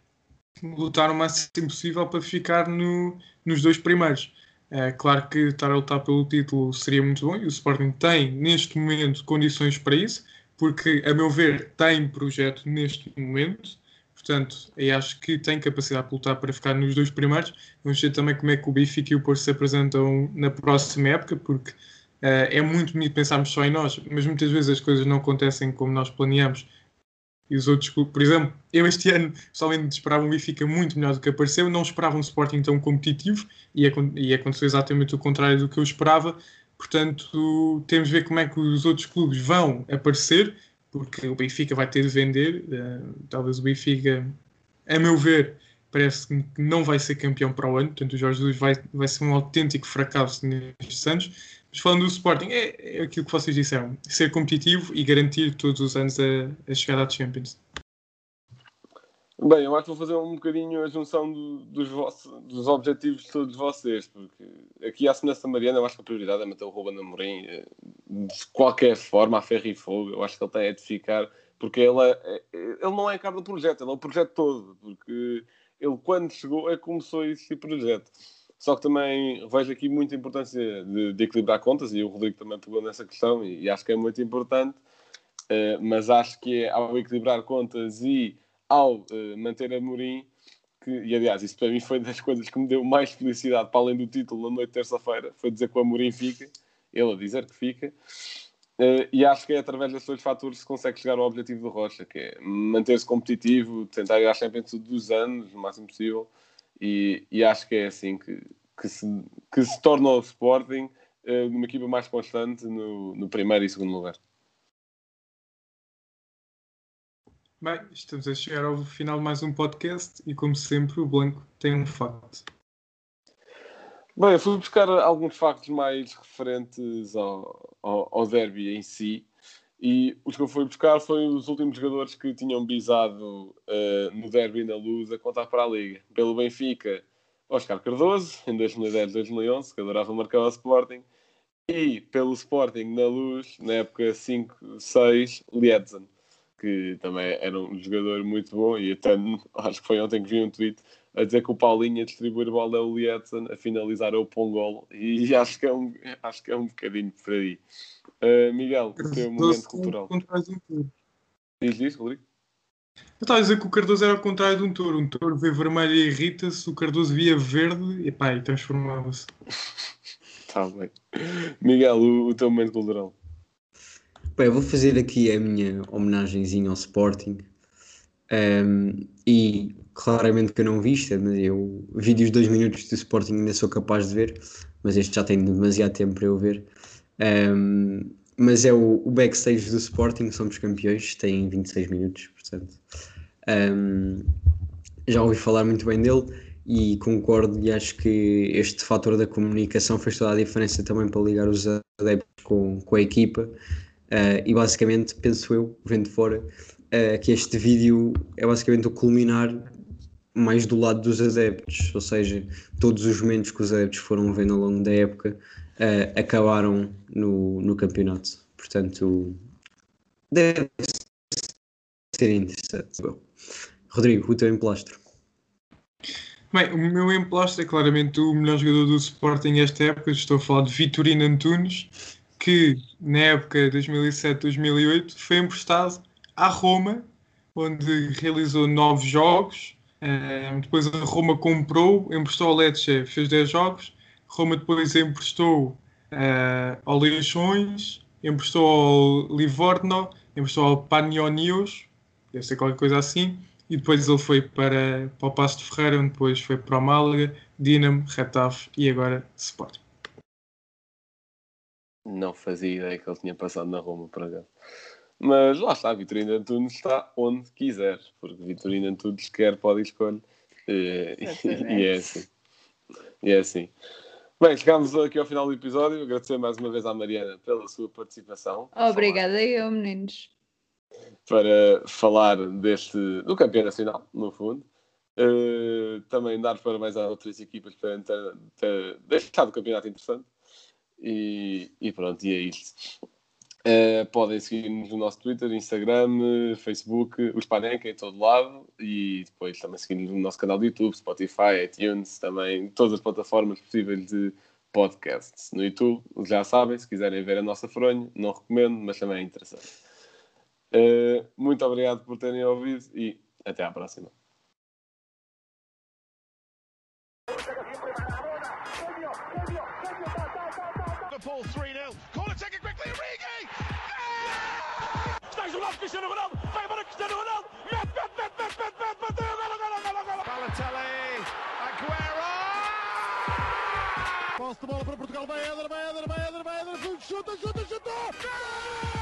lutar o máximo possível para ficar no, nos dois primeiros. É claro que estar a lutar pelo título seria muito bom e o Sporting tem, neste momento, condições para isso, porque, a meu ver, tem projeto neste momento. Portanto, eu acho que tem capacidade de lutar para ficar nos dois primeiros. Vamos ver também como é que o Benfica e o Porto se apresentam na próxima época, porque uh, é muito bonito pensarmos só em nós, mas muitas vezes as coisas não acontecem como nós planeamos. E os outros clubes. Por exemplo, eu este ano pessoalmente esperava um Benfica muito melhor do que apareceu, não esperava um Sporting tão competitivo e, e aconteceu exatamente o contrário do que eu esperava. Portanto, temos de ver como é que os outros clubes vão aparecer, porque o Benfica vai ter de vender. Uh, talvez o Benfica, a meu ver, parece que não vai ser campeão para o ano. Portanto, o Jorge Jesus vai, vai ser um autêntico fracasso nestes anos. Mas falando do Sporting, é, é aquilo que vocês disseram: ser competitivo e garantir todos os anos a, a chegada à Champions. Bem, eu acho que vou fazer um bocadinho a junção do, dos, vossos, dos objetivos de todos vocês, porque aqui à semelhança da Mariana, eu acho que a prioridade é manter o Ruben Amorim eh, de qualquer forma, a ferro e fogo. Eu acho que ele tem a de ficar, porque ele, é, ele não é cara do projeto, ele é o projeto todo, porque ele, quando chegou, é que começou esse projeto. Só que também vejo aqui muita importância de, de, equilibrar contas, e o Rodrigo também pegou nessa questão, e, e acho que é muito importante, uh, mas acho que é ao equilibrar contas e ao uh, manter a Morim, que, e aliás, isso para mim foi das coisas que me deu mais felicidade, para além do título na noite de terça-feira, foi dizer que o Amorim fica, ele a dizer que fica, uh, e acho que é através desses dois fatores que se consegue chegar ao objetivo do Rocha, que é manter-se competitivo, tentar ir à Champions dos anos, o máximo possível, e, e acho que é assim que, que, se, que se torna o Sporting uh, uma equipa mais constante no, no primeiro e segundo lugar. Bem, estamos a chegar ao final de mais um podcast e, como sempre, o Blanco tem um facto. Bem, eu fui buscar alguns factos mais referentes ao, ao, ao derby em si. E os que eu fui buscar foram os últimos jogadores que tinham bisado uh, no derby na luz a contar para a Liga. Pelo Benfica, Oscar Cardoso, em 2010-2011, que adorava marcar o Sporting. E pelo Sporting na luz, na época 5-6, Lietzen, que também era um jogador muito bom. E até acho que foi ontem que vi um tweet a dizer que o Paulinho a distribuir bola é o Lietzen, a finalizar é o Pongolo. E acho que é um, acho que é um bocadinho por aí. Uh, Miguel, o teu momento cultural. Diz isso, Rodrigo? Eu estava a dizer que o Cardoso era ao contrário de um touro. Um touro vê vermelho e irrita-se, o Cardoso via verde e pá, e transformava-se. Está bem. Miguel, o, o, teu momento cultural. Bem, eu vou fazer aqui a minha homenagenzinha ao Sporting. Um, e claramente que eu não vi isto, mas eu vídeos dois minutos do Sporting ainda sou capaz de ver, mas este já tem demasiado tempo para eu ver. Um, mas é o, o, backstage do Sporting, somos campeões, tem 26 minutos, portanto. Um, já ouvi falar muito bem dele e concordo e acho que este fator da comunicação fez toda a diferença também para ligar os adeptos com, com a equipa. Uh, e basicamente, penso eu, vendo fora, uh, que este vídeo é basicamente o culminar mais do lado dos adeptos, ou seja, todos os momentos que os adeptos foram vendo ao longo da época uh, acabaram no, no campeonato. Portanto, deve ser interessante. Bom, Rodrigo, o teu emplastro. Bem, o meu emplastro é claramente o melhor jogador do Sporting esta época. Estou a falar de Vitorino Antunes, que na época 2007-2008 foi emprestado à Roma, onde realizou nove jogos. Uh, depois a Roma comprou, emprestou ao Lecce, fez 10 jogos. Roma depois emprestou uh, ao Leixões, emprestou ao Livorno, emprestou ao Panionios, deve ser qualquer coisa assim, e depois ele foi para, para o Passo de Ferreira, onde depois foi para o Málaga, Dinamo, Retafe e agora Sport. Não fazia ideia que ele tinha passado na Roma para cá. Mas lá está, Vitorino Antunes está onde quiser, porque Vitorino Antunes quer, pode escolher. E, e é assim. E é assim. Bem, chegamos aqui ao final do episódio. Agradecer mais uma vez à Mariana pela sua participação. Obrigada falar, eu, meninos. Para falar deste, do campeão nacional, no fundo. Uh, também dar parabéns às outras equipas para ter, ter deixado o campeonato interessante. E, e pronto, e é isto. Uh, podem seguir-nos no nosso Twitter, Instagram, Facebook, o Spanenka em todo lado e depois também seguir-nos no nosso canal de YouTube, Spotify, iTunes, também todas as plataformas possíveis de podcasts. No YouTube, já sabem, se quiserem ver a nossa fronha, não recomendo, mas também é interessante. Uh, muito obrigado por terem ouvido e até à próxima. Cristiano Ronaldo. Vai para Cristiano Ronaldo. Mete, mete, mete, mete, mete, mete. Bateu. Golo, golo, golo, golo. Balotelli, Aguero! Posse de bola para Portugal. Vai Éder, vai Éder, vai Éder, vai Éder. Chuta, chuta, chuta.